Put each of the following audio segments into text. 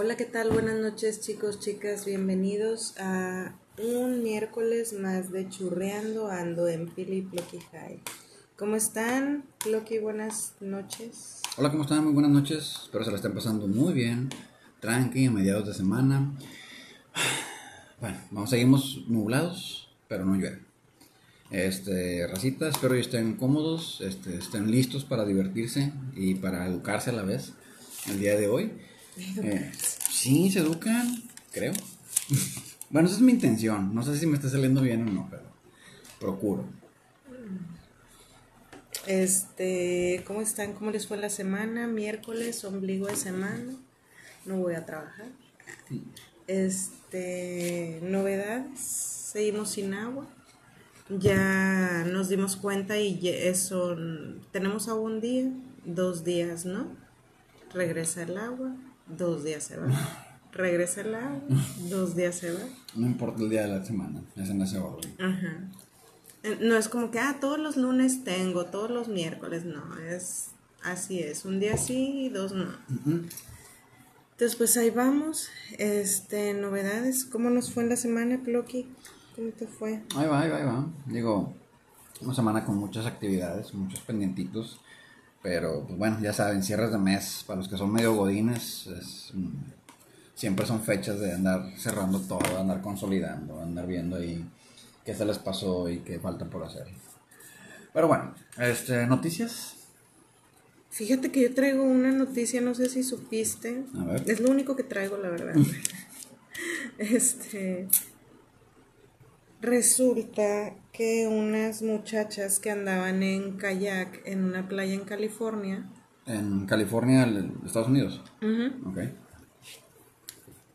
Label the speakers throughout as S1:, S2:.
S1: Hola, ¿qué tal? Buenas noches chicos, chicas, bienvenidos a un miércoles más de Churreando Ando en Pili Plocky High. ¿Cómo están? Plocky, buenas noches.
S2: Hola, ¿cómo están? Muy buenas noches. Espero se la estén pasando muy bien. Tranqui, a mediados de semana. Bueno, vamos, seguimos nublados, pero no llueve. Este, racita, espero que estén cómodos, este, estén listos para divertirse y para educarse a la vez el día de hoy. Eh, sí, se educan, creo. bueno, esa es mi intención. No sé si me está saliendo bien o no, pero procuro.
S1: Este, ¿cómo están? ¿Cómo les fue la semana? Miércoles, ombligo de semana. No voy a trabajar. Este, novedades. Seguimos sin agua. Ya nos dimos cuenta y eso, tenemos agua un día, dos días, ¿no? Regresa el agua, dos días se va. Regresa el agua, dos días se va.
S2: No importa el día de la semana, es en ese orden.
S1: Ajá. Eh, No es como que, ah, todos los lunes tengo, todos los miércoles, no, es así es, un día sí y dos no. Entonces, pues ahí vamos, este, novedades, ¿cómo nos fue en la semana, Plocky? ¿Cómo te fue?
S2: Ahí va, ahí va, ahí va. Digo, una semana con muchas actividades, muchos pendientitos. Pero, pues bueno, ya saben, cierres de mes, para los que son medio godines, es, mm, siempre son fechas de andar cerrando todo, andar consolidando, andar viendo ahí qué se les pasó y qué falta por hacer. Pero bueno, este, noticias.
S1: Fíjate que yo traigo una noticia, no sé si supiste,
S2: A ver.
S1: es lo único que traigo, la verdad. este, resulta que unas muchachas que andaban en kayak en una playa en California,
S2: En California, Estados Unidos.
S1: ujú,
S2: Ok.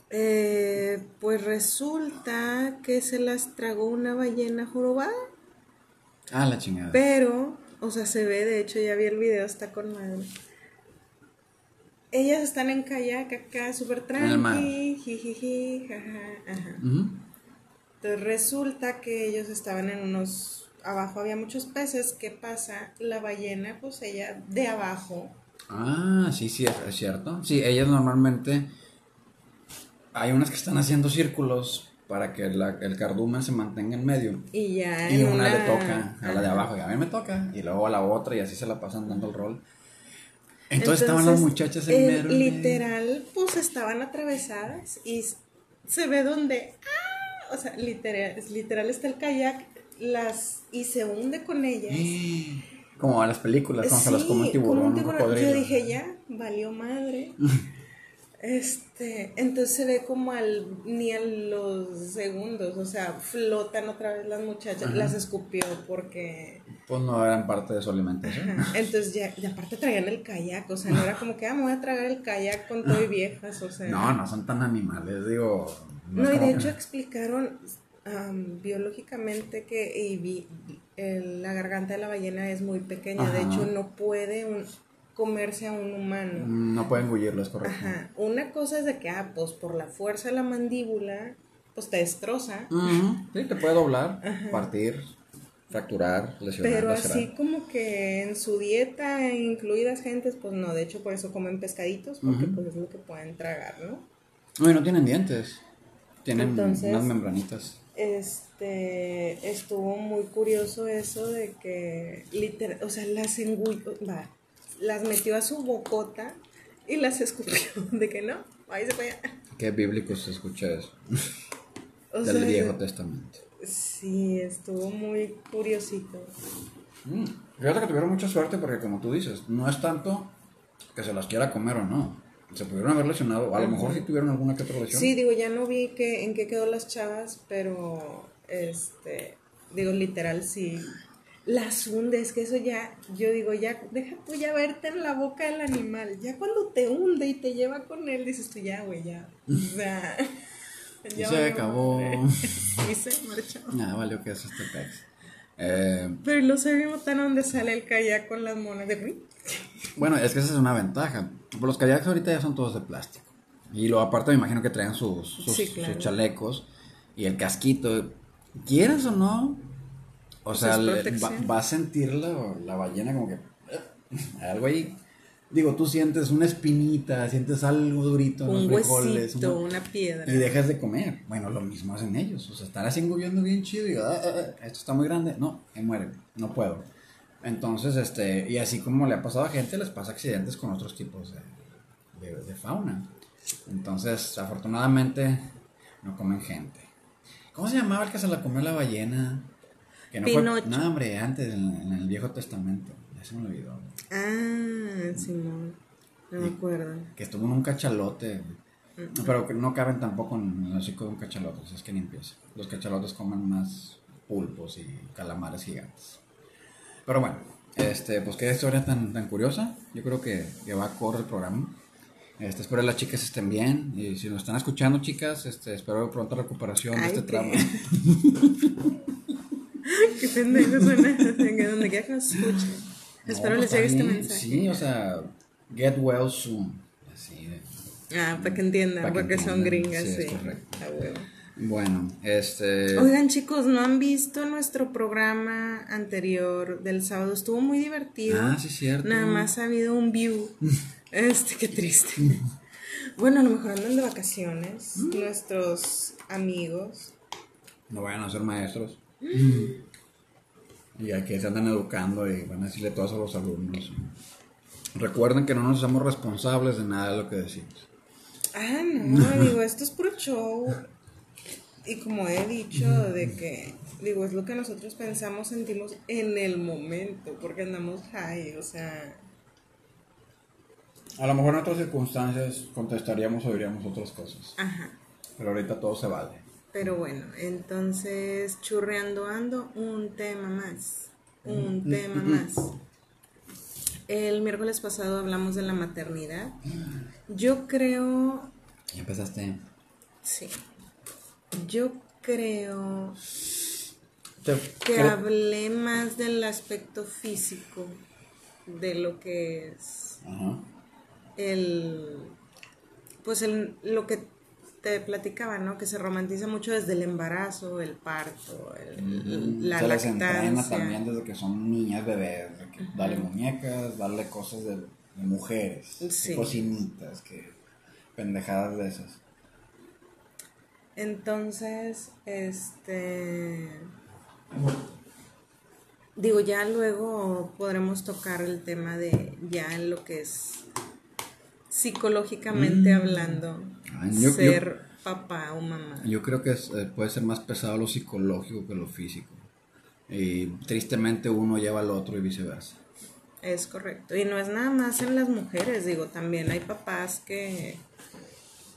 S1: eh, pues resulta que se las tragó una ballena jorobada,
S2: Ah, la chingada.
S1: pero, o sea, se ve, de hecho ya vi el video, está con madre. Ellas están en kayak acá, súper
S2: En el mar.
S1: tranqui, jijiji, jaja, ajá.
S2: Ujú.
S1: Entonces resulta que ellos estaban en unos, abajo había muchos peces, ¿qué pasa? La ballena, pues ella de abajo,
S2: Ah, sí, sí, es, cierto. Sí, ellas normalmente. Hay unas que están haciendo círculos para que la- el cardumen se mantenga en medio.
S1: y ya
S2: Y una le toca a la de abajo, y a mí me toca. Y luego a la otra, y así se la pasan dando el rol. Entonces, estaban las muchachas en
S1: eh,
S2: en medio.
S1: Literal, pues estaban atravesadas y se ve donde, ¡ah! O sea, literal, literal está el kayak las y se hunde con ellas.
S2: Como a las películas, cuando se las come un
S1: Sí,
S2: tiburón,
S1: como tiburón. Yo dije, ya, valió madre. Este, entonces se ve como al, ni a los segundos, o sea, flotan otra vez las muchachas, las escupió porque,
S2: Pues no eran parte de su alimentación.
S1: ajá, entonces ya, y aparte traían el kayak, o sea, no era como que, ah, me voy a tragar el kayak con todo y viejas, o sea.
S2: No, no son tan animales, digo.
S1: No, y de hecho explicaron am, biológicamente que y vi- el- la garganta de la ballena es muy pequeña, de hecho no puede un- comerse a un humano.
S2: No pueden engullirlo, es correcto.
S1: Ajá. Una cosa es de que, ah, pues por la fuerza de la mandíbula, pues te destroza.
S2: Sí, te puede doblar, partir, fracturar, lesionar,
S1: Pero
S2: lacerar.
S1: así como que en su dieta, incluidas gentes, pues no, de hecho por eso comen pescaditos, porque pues es lo que pueden tragar, ¿no?
S2: No, y no tienen dientes. Tienen
S1: Entonces-
S2: unas membranitas.
S1: Este, estuvo muy curioso eso de que, literal, o sea, las engulló, va, las metió a su bocota y las escupió, de que no, ahí se fue allá.
S2: Qué bíblico se escucha eso. Del
S1: sea,
S2: Viejo Testamento.
S1: Sí, estuvo muy curiosito.
S2: Mm, Fíjate que tuvieron mucha suerte porque, como tú dices, no es tanto que se las quiera comer o no. Se pudieron haber lesionado. A lo mejor sí tuvieron alguna que otra lesión.
S1: Sí, digo, ya no vi que, en qué quedó las chavas, pero, este, digo, literal, sí. Las hunde, es que eso ya, yo digo, ya, deja tú ya verte en la boca del animal. Ya cuando te hunde y te lleva con él, dices tú, ya, güey, ya. O sea,
S2: Y
S1: ya
S2: se acabó.
S1: Y se marchó.
S2: Nada, valió que es este. Eh,
S1: Pero lo sabemos tan donde sale el kayak con las monas de "Uy".
S2: Bueno, es que esa es una ventaja. Pues los kayaks ahorita ya son todos de plástico. Y lo aparte me imagino que traen sus, sus,
S1: Sí, claro.
S2: sus chalecos y el casquito. ¿Quieres o no? O
S1: Pues
S2: sea, le- va, a sentir la, la ballena como que... eh, Hay algo ahí. Digo, tú sientes una espinita, sientes algo durito en
S1: Un
S2: los frijoles.
S1: huesito,
S2: una-
S1: una piedra.
S2: y dejas de comer. Bueno, lo mismo hacen ellos. O sea, estar así engullendo bien chido y, "Ah, ah, ah, esto está muy grande. No, me muere, no puedo. Entonces, este, y así como le ha pasado a gente, les pasa accidentes con otros tipos de, de- de fauna. Entonces, afortunadamente, no comen gente. ¿Cómo se llamaba el que se la comió la ballena? Que no
S1: Pinocho.
S2: fue. No, hombre, antes, en, en el Viejo Testamento. Ya se me olvidó.
S1: Ah, Simón. No me acuerdo.
S2: Que estuvo en un cachalote. Pero que no caben tampoco en el hocico de un cachalote, es que ni empieza. Los cachalotes comen más pulpos y calamares gigantes. Pero bueno, este, pues qué historia tan, tan curiosa. Yo creo que, que va a correr el programa. Este, espero que las chicas estén bien. Y si nos están escuchando, chicas, este, espero pronta recuperación de
S1: Ay,
S2: este
S1: qué-
S2: trauma.
S1: Qué pendejo suena que donde quiera que nos escuchen.
S2: No,
S1: Espero
S2: pues,
S1: les llegue este mensaje.
S2: Sí, o sea, get well soon. Así de-
S1: Ah, para que entiendan,
S2: que
S1: porque son
S2: entiendan,
S1: gringas,
S2: sí,
S1: sí.
S2: es correcto.
S1: A huevo.
S2: Bueno, este.
S1: Oigan, chicos, ¿no han visto nuestro programa anterior del sábado? Estuvo muy divertido.
S2: Ah, sí, cierto.
S1: Nada más ha habido un view. Este, qué triste. Bueno, a lo mejor andan de vacaciones
S2: Mm.
S1: nuestros amigos.
S2: No vayan a ser maestros. Y aquí se andan educando y van a decirle todo eso a los alumnos. Recuerden que no nos hacemos responsables de nada de lo que decimos.
S1: Ah, no, digo, esto es puro show. Y como he dicho, de que, digo, es lo que nosotros pensamos, sentimos en el momento, porque andamos high, o sea,
S2: A lo mejor en otras circunstancias contestaríamos o diríamos otras cosas.
S1: ajá.
S2: Pero ahorita todo se vale.
S1: Pero bueno, entonces, churreando ando, un tema más, un tema más. El miércoles pasado hablamos de la maternidad. Yo creo,
S2: Ya empezaste.
S1: sí, yo creo que hablé más del aspecto físico de lo que es
S2: Ajá.
S1: el pues el, lo que te platicaba, ¿no? Que se romantiza mucho desde el embarazo, el parto, el- la
S2: se les entrena
S1: lactancia.
S2: también desde que son niñas, bebés. que Darle muñecas, darle cosas de, de mujeres. que cocinitas, que pendejadas de esas.
S1: Entonces, este digo, ya luego podremos tocar el tema de ya en lo que es psicológicamente hablando,
S2: Ay, Mm. yo-
S1: ser papá o mamá.
S2: Yo creo que es, eh, puede ser más pesado lo psicológico que lo físico. Y tristemente uno lleva al otro y viceversa.
S1: Es correcto. Y no es nada más en las mujeres, digo, también hay papás que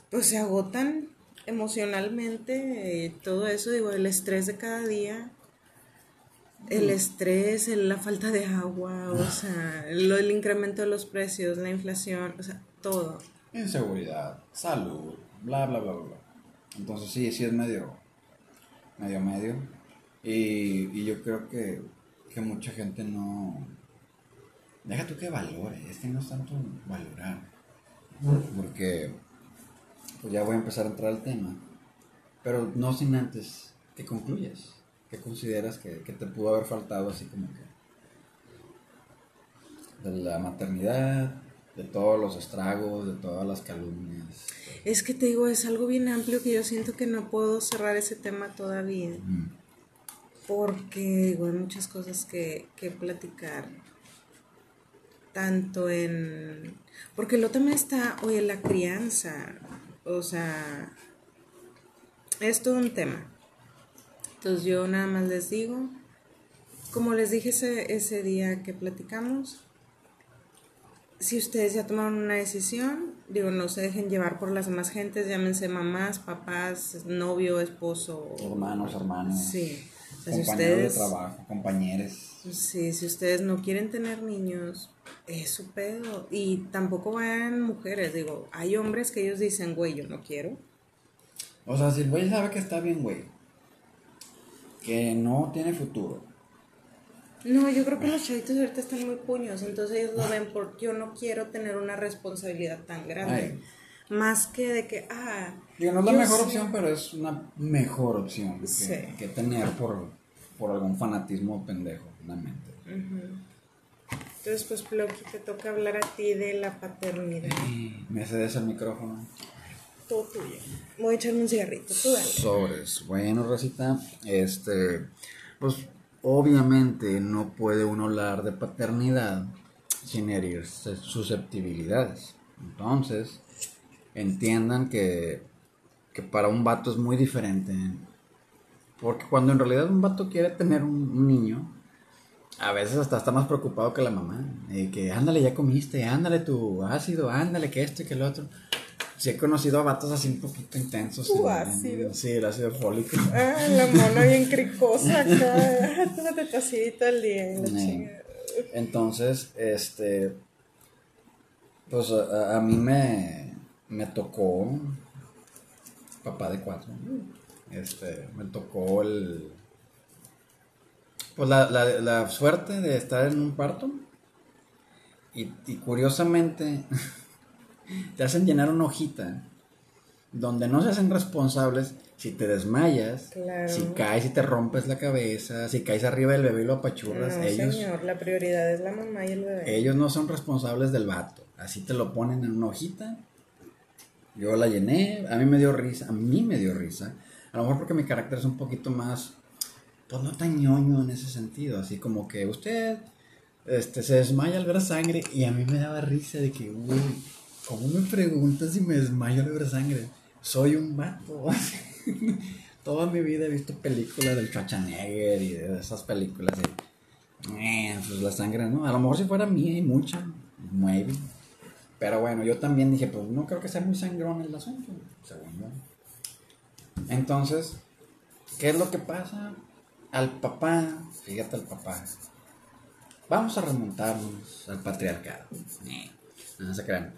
S1: pues se agotan emocionalmente, eh, todo eso, digo, el estrés de cada día, el estrés, el- la falta de agua, o sea, lo, el incremento de los precios, la inflación, o sea, todo.
S2: Inseguridad, salud, bla, bla, bla, bla. bla. Entonces sí, sí es medio, medio, medio. Y, y yo creo que, que mucha gente no... Deja tú que valore, es que no es tanto valorar. Porque, pues ya voy a empezar a entrar al tema. Pero no sin antes que concluyas. ¿Qué consideras que, que te pudo haber faltado así como que... De la maternidad, de todos los estragos, de todas las calumnias.
S1: Es que te digo, es algo bien amplio que yo siento que no puedo cerrar ese tema todavía.
S2: Mm.
S1: porque digo, hay muchas cosas que, que platicar. Tanto en... Porque lo también está, oye, la crianza. O sea, es todo un tema. Entonces yo nada más les digo, como les dije ese, ese día que platicamos, si ustedes ya tomaron una decisión, digo, no se dejen llevar por las demás gentes, llámense mamás, papás, novio, esposo.
S2: Hermanos, hermanas.
S1: Sí. Si
S2: compañeros
S1: ustedes,
S2: de trabajo, compañeros.
S1: sí, si ustedes no quieren tener niños, es su pedo. Y tampoco vayan mujeres, digo, hay hombres que ellos dicen, güey, yo no quiero.
S2: O sea, si el güey sabe que está bien, güey. Que no tiene futuro.
S1: No, yo creo que los chavitos ahorita están muy puños, entonces ellos lo ven por yo no quiero tener una responsabilidad tan grande.
S2: Ay.
S1: Más que de que, ah,
S2: Digo, no es la mejor
S1: sé-
S2: opción, pero es una mejor opción que,
S1: Sí.
S2: que tener por, por algún fanatismo pendejo en la mente.
S1: Entonces, pues, Ploqui, te toca hablar a ti de la paternidad.
S2: Me cedes el micrófono.
S1: Todo tuyo. Voy a echarme un cigarrito, tú dale.
S2: Sobres. Bueno, Rosita, este, pues obviamente no puede uno hablar de paternidad sin herir susceptibilidades. Entonces, entiendan que, que para un vato es muy diferente. Porque cuando en realidad un vato quiere tener un, niño, a veces hasta está más preocupado que la mamá. Y que ándale, ya comiste, ándale tu ácido, ándale que esto y que el otro. Sí he conocido a vatos así un poquito intensos.
S1: Tu
S2: en-
S1: ácido.
S2: Sí, el ácido fólico.
S1: Ah, la mona bien cricosa acá. Tómate tu acidito al día.
S2: Entonces, este, pues a, a mí me, me tocó, papá de cuatro, este, me tocó el, pues la, la, la suerte de estar en un parto y, y curiosamente te hacen llenar una hojita donde no se hacen responsables si te desmayas,
S1: Claro.
S2: si caes y te rompes la cabeza, si caes arriba del bebé y lo apachurras,
S1: No,
S2: ellos,
S1: señor, la prioridad es la mamá y el bebé.
S2: ellos no son responsables del vato. Así te lo ponen en una hojita. Yo la llené, a mí me dio risa, a mí me dio risa. A lo mejor porque mi carácter es un poquito más, pues no tan ñoño en ese sentido. Así como que usted este, se desmaya al ver sangre y a mí me daba risa de que, uy, ¿cómo me preguntas si me desmayo al ver sangre? Soy un vato. Toda mi vida he visto películas del Schwarzenegger y de esas películas de eh, pues la sangre, ¿no? A lo mejor si fuera mía y mucha, maybe. Pero bueno, yo también dije, pues no creo que sea muy sangrón el asunto, según yo. Entonces, ¿qué es lo que pasa? Al papá, fíjate al papá. Vamos a remontarnos al patriarcado. No se crean.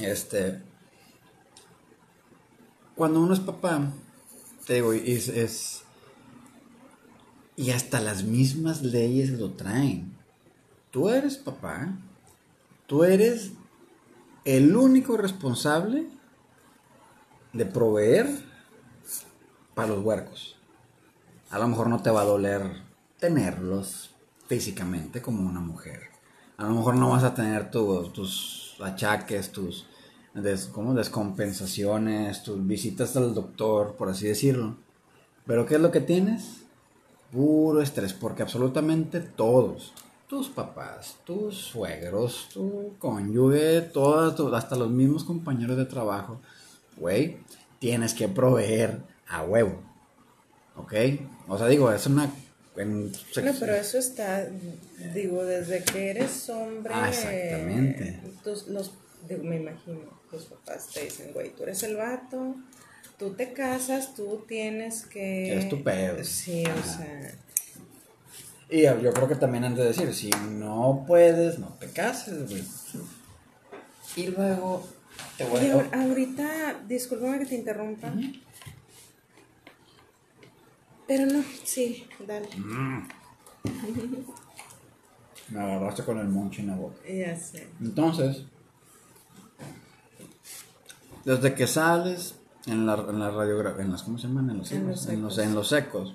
S2: Este. Cuando uno es papá, te digo, es, es y hasta las mismas leyes lo traen. Tú eres papá, tú eres el único responsable de proveer para los huercos. A lo mejor no te va a doler tenerlos físicamente como una mujer. A lo mejor no vas a tener tu- tus achaques, tus des- ¿cómo? descompensaciones, tus visitas al doctor, por así decirlo. Pero ¿qué es lo que tienes? puro estrés, porque absolutamente todos, tus papás, tus suegros, tu cónyuge, todas, hasta los mismos compañeros de trabajo, güey, tienes que proveer a huevo, ¿ok? O sea, digo, es una... en-
S1: No, pero eso está, digo, desde que eres hombre.
S2: Ah, exactamente.
S1: tus- los, digo, me imagino, tus papás te dicen, güey, tú eres el vato, tú te casas, tú tienes que.
S2: Es tu pedo.
S1: Sí, o sea.
S2: Y yo creo que también han de decir, si no puedes, no te cases, güey. Y luego te voy a...
S1: ahor- ahorita, discúlpame que te interrumpa. Pero no, sí, dale.
S2: Me agarraste con el moncho en la boca.
S1: Ya sé.
S2: Entonces, desde que sales en la, en la radiografía, en las, ¿cómo se llaman? En los,
S1: En los
S2: en los, en los secos,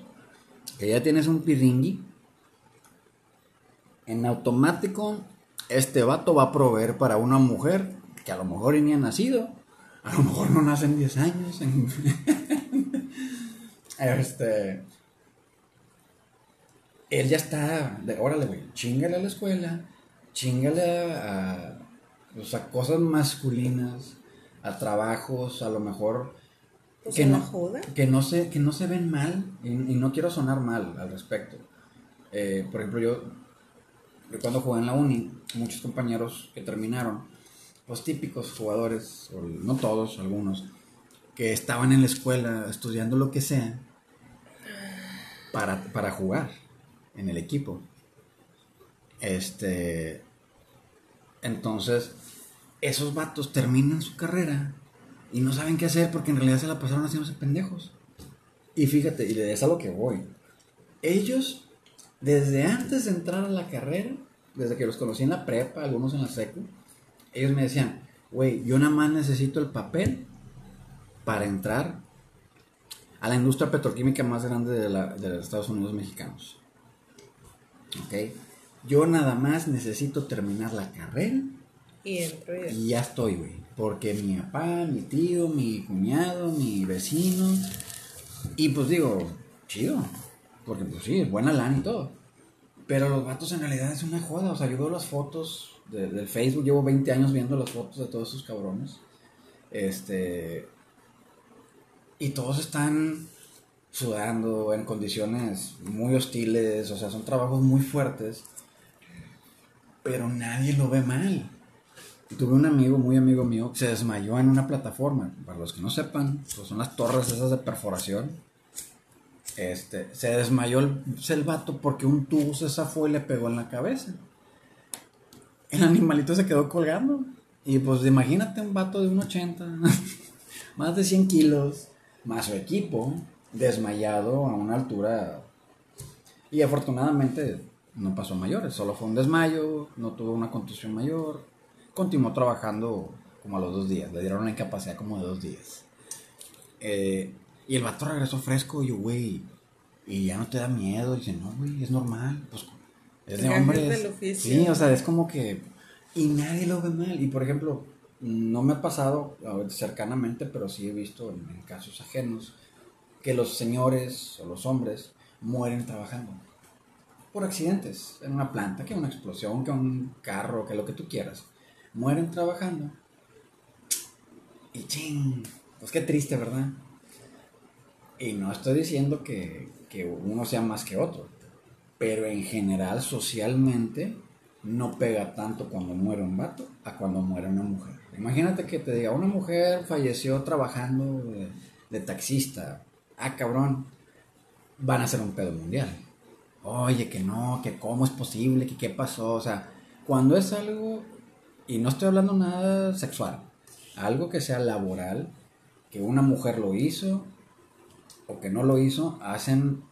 S2: que ya tienes un piringui, en automático, este vato va a proveer para una mujer que a lo mejor ni ha nacido, a lo mejor no nace en 10 años. en- este. Él ya está, de, órale, güey, chingale a la escuela, chingale a, a, pues, a cosas masculinas, a trabajos, a lo mejor
S1: Pues
S2: que no,
S1: joda.
S2: que no se, que no se ven mal, y, y no quiero sonar mal al respecto. Eh, por ejemplo, yo, yo cuando jugué en la uni, muchos compañeros que terminaron, los típicos jugadores, o no todos, algunos, que estaban en la escuela estudiando lo que sea para, para jugar en el equipo. Este. Entonces, esos vatos terminan su carrera y no saben qué hacer porque en realidad se la pasaron haciéndose pendejos. Y fíjate, y es a lo que voy. Ellos, desde antes de entrar a la carrera, desde que los conocí en la prepa, algunos en la secu, ellos me decían, güey, yo nada más necesito el papel para entrar a la industria petroquímica más grande de, la- de los Estados Unidos mexicanos. ¿Ok? Yo nada más necesito terminar la carrera
S1: Y entro y
S2: y ya estoy, güey. Porque mi papá, mi tío, mi cuñado, mi vecino. Y pues digo, chido. Porque pues sí, es buena lana y todo. Pero los vatos en realidad es una joda. O sea, yo veo las fotos de- del Facebook. Llevo 20 años viendo las fotos de todos esos cabrones. Este. Y todos están sudando en condiciones muy hostiles. O sea, son trabajos muy fuertes. Pero nadie lo ve mal. Tuve un amigo, muy amigo mío, que se desmayó en una plataforma. Para los que no sepan, pues son las torres esas de perforación. Este, se desmayó el, el vato porque un tubo se zafó y le pegó en la cabeza. El animalito se quedó colgando. Y pues imagínate un vato de un 80, más de 100 kilos, más su equipo, desmayado a una altura. Y afortunadamente no pasó mayores, solo fue un desmayo, no tuvo una contusión mayor. Continuó trabajando como a los dos días, le dieron una incapacidad como de dos días. Eh, y el vato regresó fresco y yo, güey, y ya no te da miedo. Y dice, no, güey, es normal. Pues es de hombres. Sí, o sea, es como que. Y nadie lo ve mal. Y por ejemplo, no me ha pasado cercanamente, pero sí he visto en, en casos ajenos que los señores o los hombres mueren trabajando por accidentes en una planta, que una explosión, que un carro, que lo que tú quieras. Mueren trabajando. Y ching, pues qué triste, ¿verdad? Y no estoy diciendo que, que uno sea más que otro, pero en general, socialmente, no pega tanto cuando muere un vato a cuando muere una mujer. Imagínate que te diga, una mujer falleció trabajando de, taxista. Ah, cabrón, van a ser un pedo mundial. Oye, que no, que cómo es posible, que qué pasó. O sea, cuando es algo, y no estoy hablando nada sexual, algo que sea laboral, que una mujer lo hizo o que no lo hizo, hacen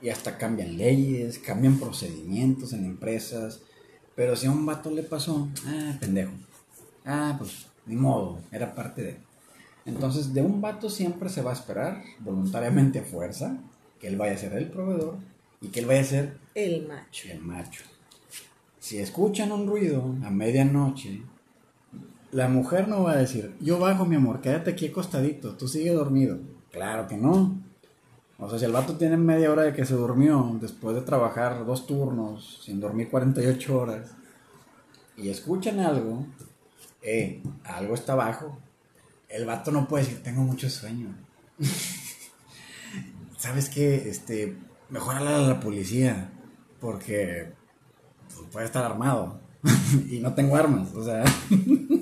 S2: y hasta cambian leyes, cambian procedimientos en empresas. Pero si a un vato le pasó, ah, pendejo. Ah, pues ni modo, era parte de. Entonces, de un vato siempre se va a esperar, voluntariamente a fuerza, que él vaya a ser el proveedor y que él vaya a ser
S1: El macho.
S2: el macho. Si escuchan un ruido a medianoche, la mujer no va a decir, yo bajo mi amor, quédate aquí acostadito, tú sigue dormido. Claro que no. O sea, si el vato tiene media hora de que se durmió después de trabajar dos turnos, sin dormir 48 horas, y escuchan algo, eh, algo está abajo. El vato no puede decir, tengo mucho sueño. ¿Sabes qué? Este, mejor hablar a la policía, porque pues, puede estar armado y no tengo armas, o sea.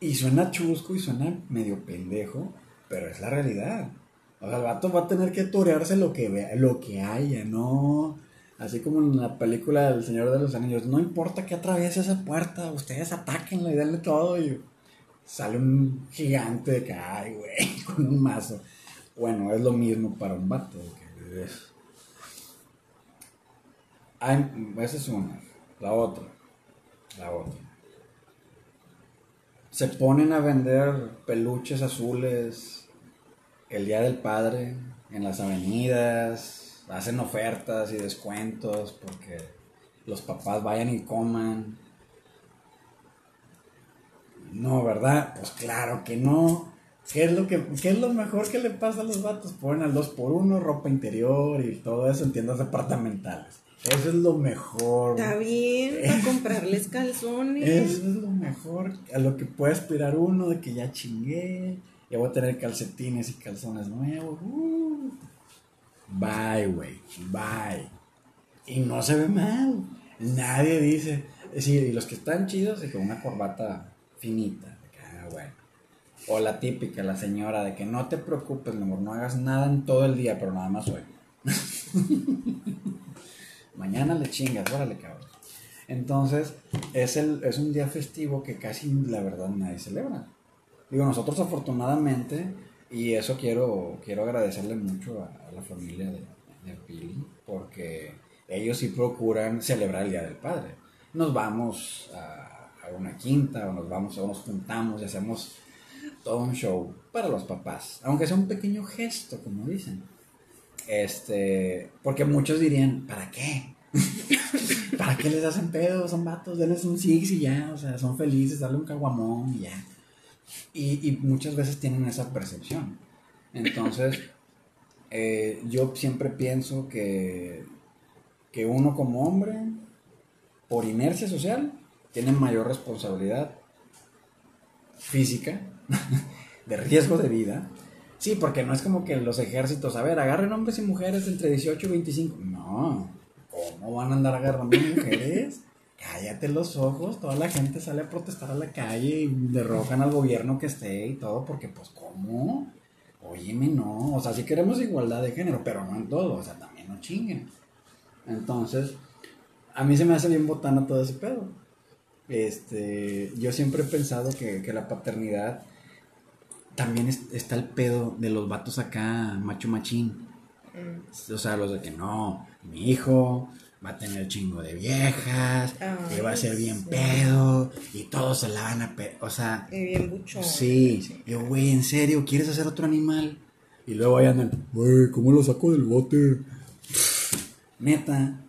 S2: y suena chusco y suena medio pendejo, pero es la realidad. O sea, el vato va a tener que torearse lo que vea, lo que haya, no. Así como en la película del Señor de los Anillos, no importa que atraviese esa puerta, ustedes atáquenlo y denle todo. Y sale un gigante de que, ay, güey, con un mazo. Bueno, es lo mismo para un vato. que es- Hay- esa es una. La otra. La otra. Se ponen a vender peluches azules el Día del Padre en las avenidas. Hacen ofertas y descuentos porque los papás vayan y coman. No, ¿verdad? Pues claro que no. ¿Qué es lo, que, qué es lo mejor que le pasa a los vatos? Ponen al 2 por 1 ropa interior y todo eso en tiendas departamentales. Eso es lo mejor.
S1: Está bien para comprarles calzones.
S2: Eso es lo mejor a lo que puede aspirar uno de que ya chingué, ya voy a tener calcetines y calzones nuevos. uh. Bye, güey, bye. Y no se ve mal. Nadie dice, sí, y los que están chidos, que una corbata finita, ah, bueno. O la típica, la señora, de que no te preocupes, mi amor, no hagas nada en todo el día, pero nada más hoy. Mañana le chingas, órale, cabrón. Entonces, es, el, es un día festivo que casi, la verdad, nadie celebra. Digo, nosotros afortunadamente, y eso quiero, quiero agradecerle mucho a, la familia de, de Pili, porque ellos sí procuran celebrar el Día del Padre. Nos vamos a, a una quinta, o nos vamos, o nos juntamos y hacemos todo un show para los papás, aunque sea un pequeño gesto, como dicen. Este, porque muchos dirían, ¿para qué? ¿Para qué les hacen pedo? Son vatos, denles un six y ya, o sea, son felices, darle un caguamón y ya. Y, y muchas veces tienen esa percepción. Entonces, eh, yo siempre pienso que, que uno como hombre, por inercia social, tiene mayor responsabilidad física, de riesgo de vida. Sí, porque no es como que los ejércitos, a ver, agarren hombres y mujeres entre 18 y 25. No, ¿cómo van a andar agarrando mujeres? Cállate los ojos, toda la gente sale a protestar a la calle y derrocan al gobierno que esté y todo, porque pues ¿cómo? Óyeme, no, o sea, sí queremos igualdad de género, pero no en todo, o sea, también no chinguen. Entonces, a mí se me hace bien botana todo ese pedo. Este, yo siempre he pensado que, que la paternidad también es- está el pedo de los vatos acá, macho machín. O sea, los de que no, mi hijo va a tener chingo de viejas,
S1: Ay,
S2: va a ser bien
S1: sí.
S2: pedo, y todos se la van a pe O sea,
S1: Y bien buchón.
S2: sí. Yo, güey, ¿en serio? ¿Quieres hacer otro animal? Y luego ahí andan, güey, ¿cómo lo saco del bote? Neta.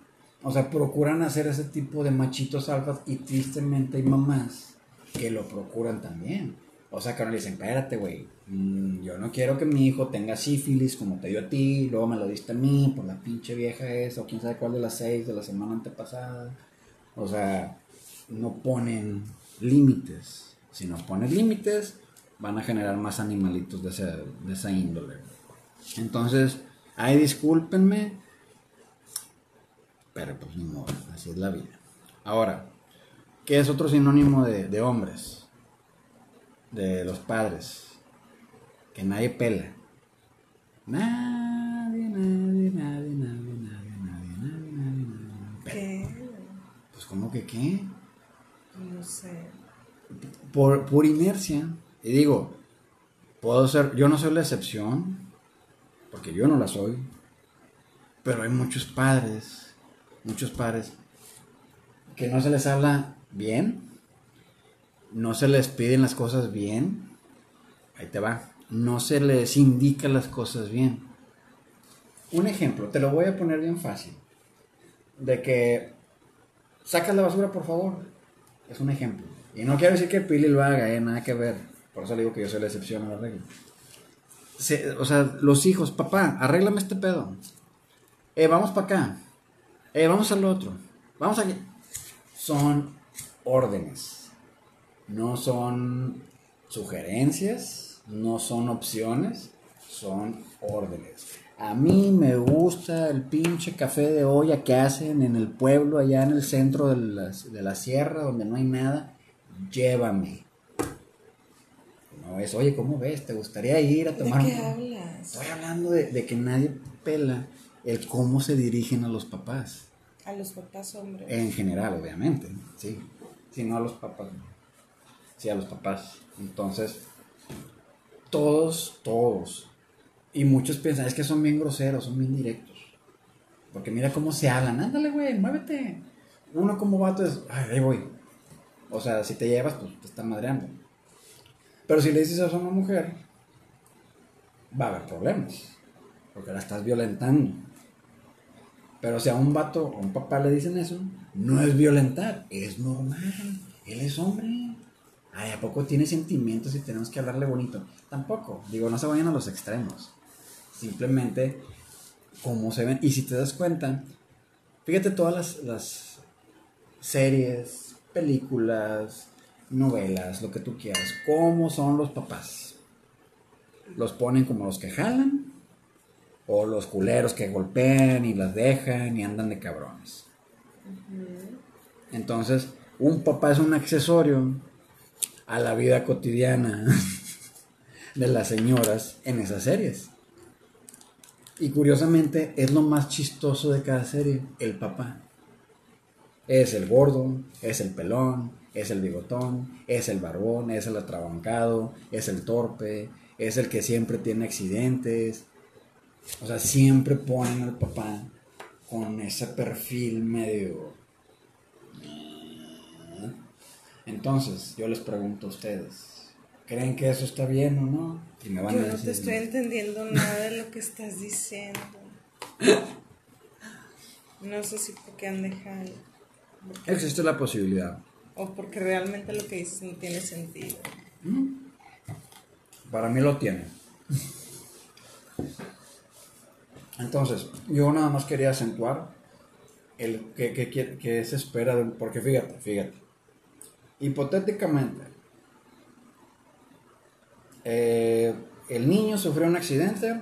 S2: O sea, procuran hacer ese tipo de machitos alfas y tristemente hay mamás que lo procuran también. O sea, no le dicen, espérate, güey, mm, yo no quiero que mi hijo tenga sífilis como te dio a ti, luego me lo diste a mí por la pinche vieja esa, o quién sabe cuál de las seis de la semana antepasada. O sea, no ponen límites. Si no pones límites, van a generar más animalitos de, ese- de esa índole. Entonces, ay, discúlpenme, pero pues ni modo, así es la vida. Ahora, ¿qué es otro sinónimo de, de hombres? De los padres. Que nadie pela. Nadie, nadie, nadie, nadie, nadie, nadie, nadie, nadie, nadie. pela.
S1: ¿Qué?
S2: Pues, ¿cómo que qué?
S1: No sé.
S2: Por, por inercia. Y digo, puedo ser, yo no soy la excepción, porque yo no la soy. Pero hay muchos padres, muchos padres, que no se les habla bien, no se les piden las cosas bien. Ahí te va. No se les indica las cosas bien. Un ejemplo, te lo voy a poner bien fácil. De que sacas la basura, por favor. Es un ejemplo. Y no quiero decir que Pili lo haga, eh, nada que ver. Por eso le digo que yo soy la excepción a la regla. O sea, los hijos, papá, arréglame este pedo. Eh, vamos para acá. Eh, vamos al otro. Vamos aquí. Son órdenes. No son sugerencias, no son opciones, son órdenes. A mí me gusta el pinche café de olla que hacen en el pueblo, allá en el centro de la, de la sierra, donde no hay nada. Llévame. No es, oye, ¿cómo ves? ¿Te gustaría ir a
S1: ¿De
S2: tomar
S1: qué
S2: un-
S1: hablas?
S2: Estoy hablando de, de que nadie pela el cómo se dirigen a los papás.
S1: A los papás hombres.
S2: En general, obviamente, sí. Sí, no a los papás. Sí, a los papás. Entonces, todos, todos. Y muchos piensan, es que son bien groseros, son bien directos. Porque mira cómo se hablan. Ándale, güey, muévete. Uno como vato es, ay, ahí voy. O sea, si te llevas, pues te están madreando. Pero si le dices eso a una mujer, va a haber problemas. Porque la estás violentando. Pero si a un vato o a un papá le dicen eso, no es violentar, es normal. Él es hombre. Ay, ¿a poco tiene sentimientos y tenemos que hablarle bonito? Tampoco. Digo, no se vayan a los extremos. Simplemente, como se ven. Y si te das cuenta, fíjate todas las, las series, películas, novelas, lo que tú quieras. ¿Cómo son los papás? Los ponen como los que jalan o los culeros que golpean y las dejan y andan de cabrones. Entonces, un papá es un accesorio a la vida cotidiana de las señoras en esas series. Y curiosamente es lo más chistoso de cada serie, el papá. Es el gordo, es el pelón, es el bigotón, es el barbón, es el atrabancado, es el torpe, es el que siempre tiene accidentes, o sea, siempre ponen al papá con ese perfil medio... Entonces, yo les pregunto a ustedes, ¿creen que eso está bien o no? Y me van
S1: Yo
S2: a
S1: no te estoy entendiendo nada de lo que estás diciendo. No sé si porque han dejado.
S2: Existe la posibilidad.
S1: O porque realmente lo que dices no tiene sentido.
S2: Para mí lo tiene. Entonces, yo nada más quería acentuar el que, que, que- que se espera, de- porque fíjate, fíjate. Hipotéticamente, eh, el niño sufrió un accidente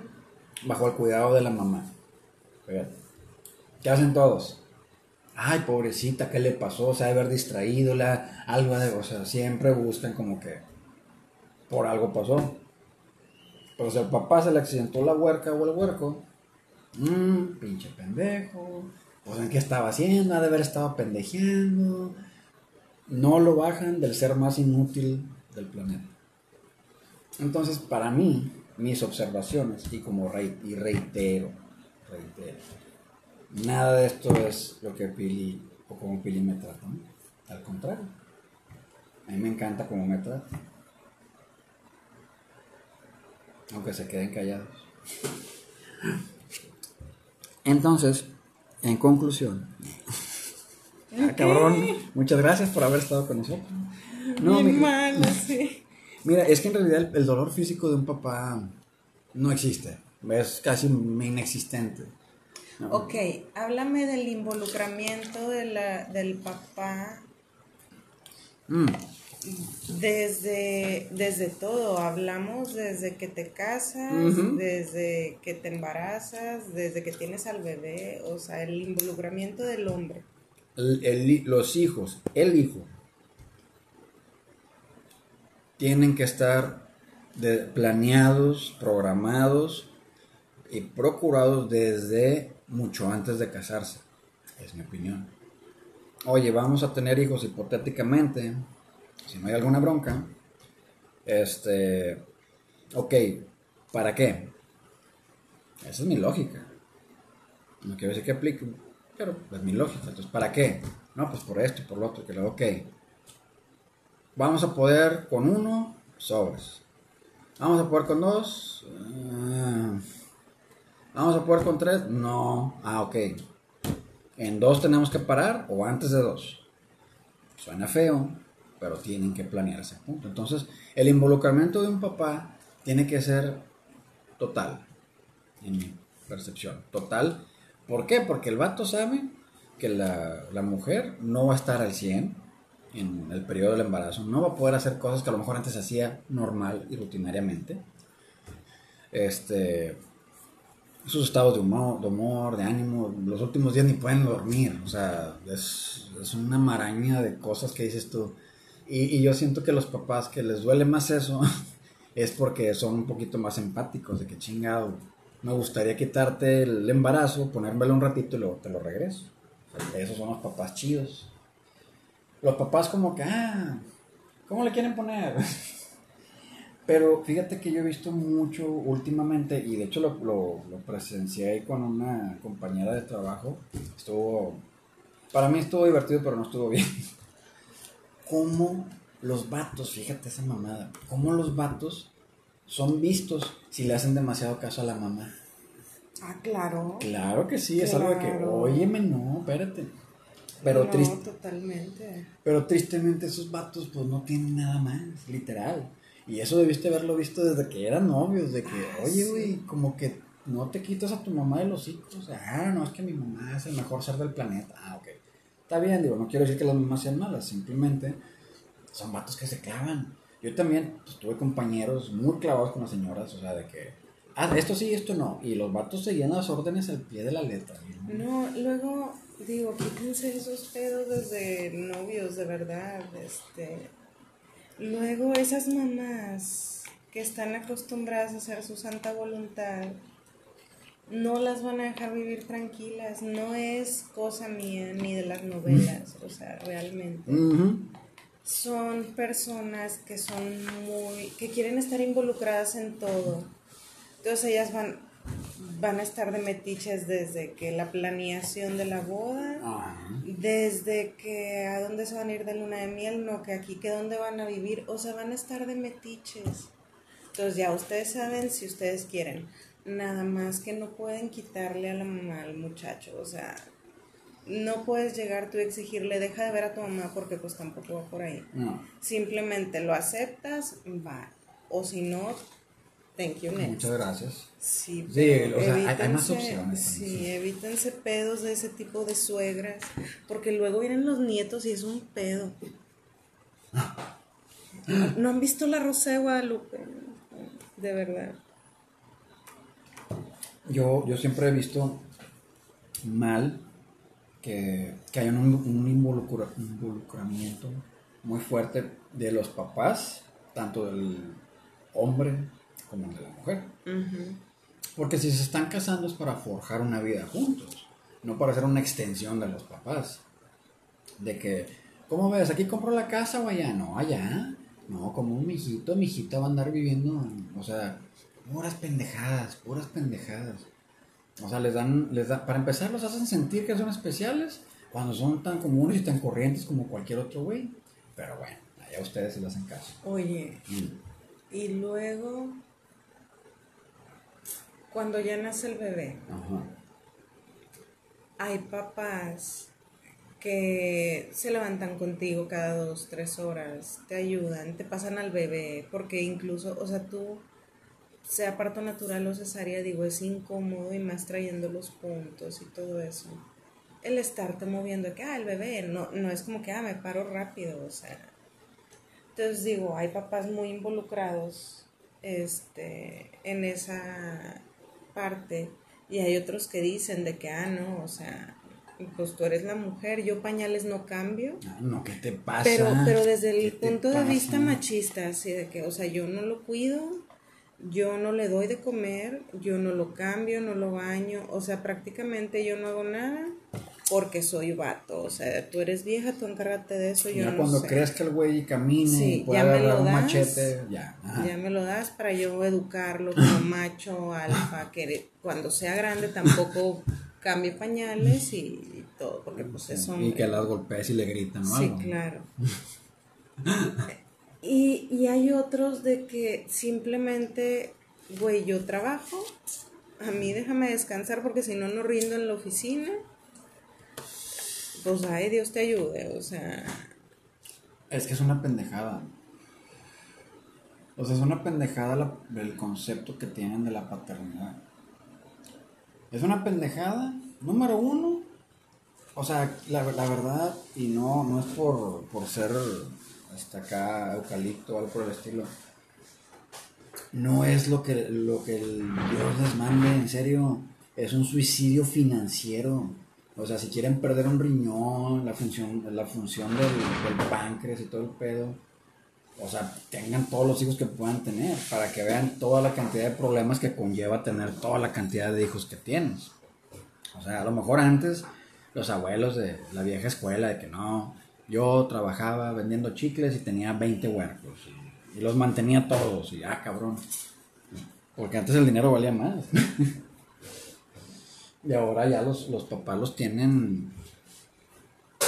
S2: bajo el cuidado de la mamá. ¿Qué hacen todos? Ay, pobrecita, ¿qué le pasó? Se ha de haber distraído, la, algo de... O sea, siempre buscan como que por algo pasó. Pero si al papá se le accidentó la huerca o el huerco, mmm, pinche pendejo, pues en qué estaba haciendo, ha de haber estado pendejeando. No lo bajan del ser más inútil del planeta. Entonces, para mí, mis observaciones, y como y reitero, nada de esto es lo que Pili, o como Pili me trata. Al contrario, a mí me encanta cómo me trata. Aunque se queden callados. Entonces, en conclusión, ah, cabrón, muchas gracias por haber estado con nosotros. No, mi-
S1: malo, sí.
S2: Mira, es que en realidad el, el dolor físico de un papá no existe. Es casi inexistente. ¿no?
S1: Ok, háblame del involucramiento de la, del papá
S2: Mm,
S1: desde, desde todo. Hablamos desde que te casas, desde que te embarazas, desde que tienes al bebé, o sea, el involucramiento del hombre.
S2: Los hijos, el hijo, tienen que estar planeados, programados y procurados desde mucho antes de casarse. Es mi opinión. Oye, vamos a tener hijos hipotéticamente, si no hay alguna bronca. Este, ok, ¿para qué? Esa es mi lógica. No quiero decir que aplique, pero es mi lógica. Entonces, ¿para qué? No, pues por esto y por lo otro, que lo ok. Vamos a poder con uno, sobres. Vamos a poder con dos. ah, Vamos a poder con tres, no. Ah, ok. En dos tenemos que parar o antes de dos. Suena feo, pero tienen que planearse. Punto. Entonces, el involucramiento de un papá tiene que ser total, en mi percepción. Total. ¿Por qué? Porque el vato sabe que la, la mujer no va a estar al 100 en el periodo del embarazo, no va a poder hacer cosas que a lo mejor antes hacía normal y rutinariamente. Este, sus estados de humor, de humor, de ánimo, los últimos días ni pueden dormir, o sea, es, es una maraña de cosas que dices tú. Y, y yo siento que los papás que les duele más eso es porque son un poquito más empáticos, de que chingado, me gustaría quitarte el embarazo, ponérmelo un ratito y luego te lo regreso. Esos son los papás chidos. Los papás como que, ah, ¿cómo le quieren poner? Pero fíjate que yo he visto mucho últimamente, y de hecho lo, lo, lo presencié ahí con una compañera de trabajo. Estuvo, para mí estuvo divertido, pero no estuvo bien. Cómo los vatos, fíjate esa mamada, cómo los vatos son vistos si le hacen demasiado caso a la mamá.
S1: Ah, claro.
S2: Claro que sí, es algo de que, óyeme, no, espérate. Pero,
S1: no,
S2: triste,
S1: totalmente.
S2: pero tristemente esos vatos pues no tienen nada más, literal. Y eso debiste haberlo visto desde que eran novios, de que,
S1: Ah,
S2: oye,
S1: sí.
S2: güey, como que no te quitas a tu mamá de los hijos. Ah, no, es que mi mamá es el mejor ser del planeta. Ah, ok. Está bien, digo, no quiero decir que las mamás sean malas, simplemente son vatos que se clavan. Yo también pues, tuve compañeros muy clavados con las señoras, o sea, de que, ah, esto sí, esto no. Y los vatos seguían las órdenes al pie de la letra. ¿no?
S1: No, luego, digo, quítense esos pedos desde novios, de verdad. Este. Luego, esas mamás que están acostumbradas a hacer su santa voluntad, no las van a dejar vivir tranquilas. No es cosa mía ni de las novelas, o sea, realmente. Son personas que son muy. que quieren estar involucradas en todo. Entonces ellas van, van a estar de metiches desde que la planeación de la boda,
S2: Ajá.
S1: desde que a dónde se van a ir de luna de miel, no, que aquí, que dónde van a vivir, o sea, van a estar de metiches. Entonces ya ustedes saben si ustedes quieren. Nada más que no pueden quitarle a la mamá al muchacho, o sea, no puedes llegar tú a exigirle, deja de ver a tu mamá porque pues tampoco va por ahí.
S2: No.
S1: Simplemente lo aceptas, va. O si no, thank you next.
S2: Muchas gracias.
S1: Sí,
S2: Sí,
S1: pero
S2: o sea, hay- hay más
S1: evítense-
S2: opciones,
S1: Sí,
S2: sí.
S1: evítense pedos de ese tipo de suegras, porque luego vienen los nietos y es un pedo. ¿No han visto la Rosa de Guadalupe? De verdad.
S2: Yo, yo siempre he visto mal que, que haya un, un involucra- involucramiento muy fuerte de los papás, tanto del hombre como de la mujer. Porque si se están casando es para forjar una vida juntos, no para ser una extensión de los papás. De que, ¿cómo ves? ¿Aquí compro la casa o allá? No, allá. No, como un mijito, mi hijita va a andar viviendo, en- o sea, puras pendejadas, puras pendejadas. O sea, les dan, les da, para empezar los hacen sentir que son especiales cuando son tan comunes y tan corrientes como cualquier otro güey. Pero bueno, allá ustedes se les hacen caso.
S1: Oye,
S2: Mm,
S1: y luego, cuando ya nace el bebé,
S2: Ajá.
S1: hay papás que se levantan contigo cada dos, tres horas, te ayudan, te pasan al bebé, porque incluso, o sea, tú, sea parto natural o cesárea, digo, es incómodo y más trayendo los puntos y todo eso. El estarte moviendo, que, ah, el bebé, no, no es como que, ah, me paro rápido, o sea. Entonces digo, hay papás muy involucrados este, en esa parte y hay otros que dicen de que, ah, no, o sea, pues tú eres la mujer, yo pañales no cambio.
S2: Ah, No, ¿qué te pasa?
S1: Pero, pero desde
S2: ¿Qué
S1: el punto de
S2: pasa?
S1: vista machista, así de que, o sea, yo no lo cuido, yo no le doy de comer, yo no lo cambio, no lo baño, o sea, prácticamente yo no hago nada porque soy vato, o sea, tú eres vieja, tú encárgate de eso, yo
S2: ya
S1: no
S2: cuando
S1: sé.
S2: crees que el güey camine
S1: Sí,
S2: y pueda
S1: ya me
S2: agarrar
S1: lo
S2: un
S1: das,
S2: machete, ya. ajá.
S1: Ya me lo das para yo educarlo como macho, alfa, que cuando sea grande tampoco cambie pañales y, y todo, porque pues es hombre.
S2: y que las golpees y le gritan o
S1: Sí,
S2: algo.
S1: claro. y, y hay otros de que simplemente, güey, yo trabajo, a mí déjame descansar porque si no, no rindo en la oficina. Pues, ay, Dios te ayude, o sea,
S2: Es que es una pendejada. O sea, es una pendejada el concepto que tienen de la paternidad. Es una pendejada, número uno. O sea, la, la verdad, y no, no es por, por ser hasta acá eucalipto algo por el estilo. No es lo que, lo que el Dios les mande, en serio. Es un suicidio financiero. O sea, si quieren perder un riñón, la función, la función del, del páncreas y todo el pedo, o sea, tengan todos los hijos que puedan tener, para que vean toda la cantidad de problemas que conlleva tener toda la cantidad de hijos que tienes. O sea, a lo mejor antes los abuelos de la vieja escuela, de que no, yo trabajaba vendiendo chicles y tenía 20 huercos y, los mantenía todos, y ah, cabrón. Porque antes el dinero valía más. y ahora ya los, los papás los tienen,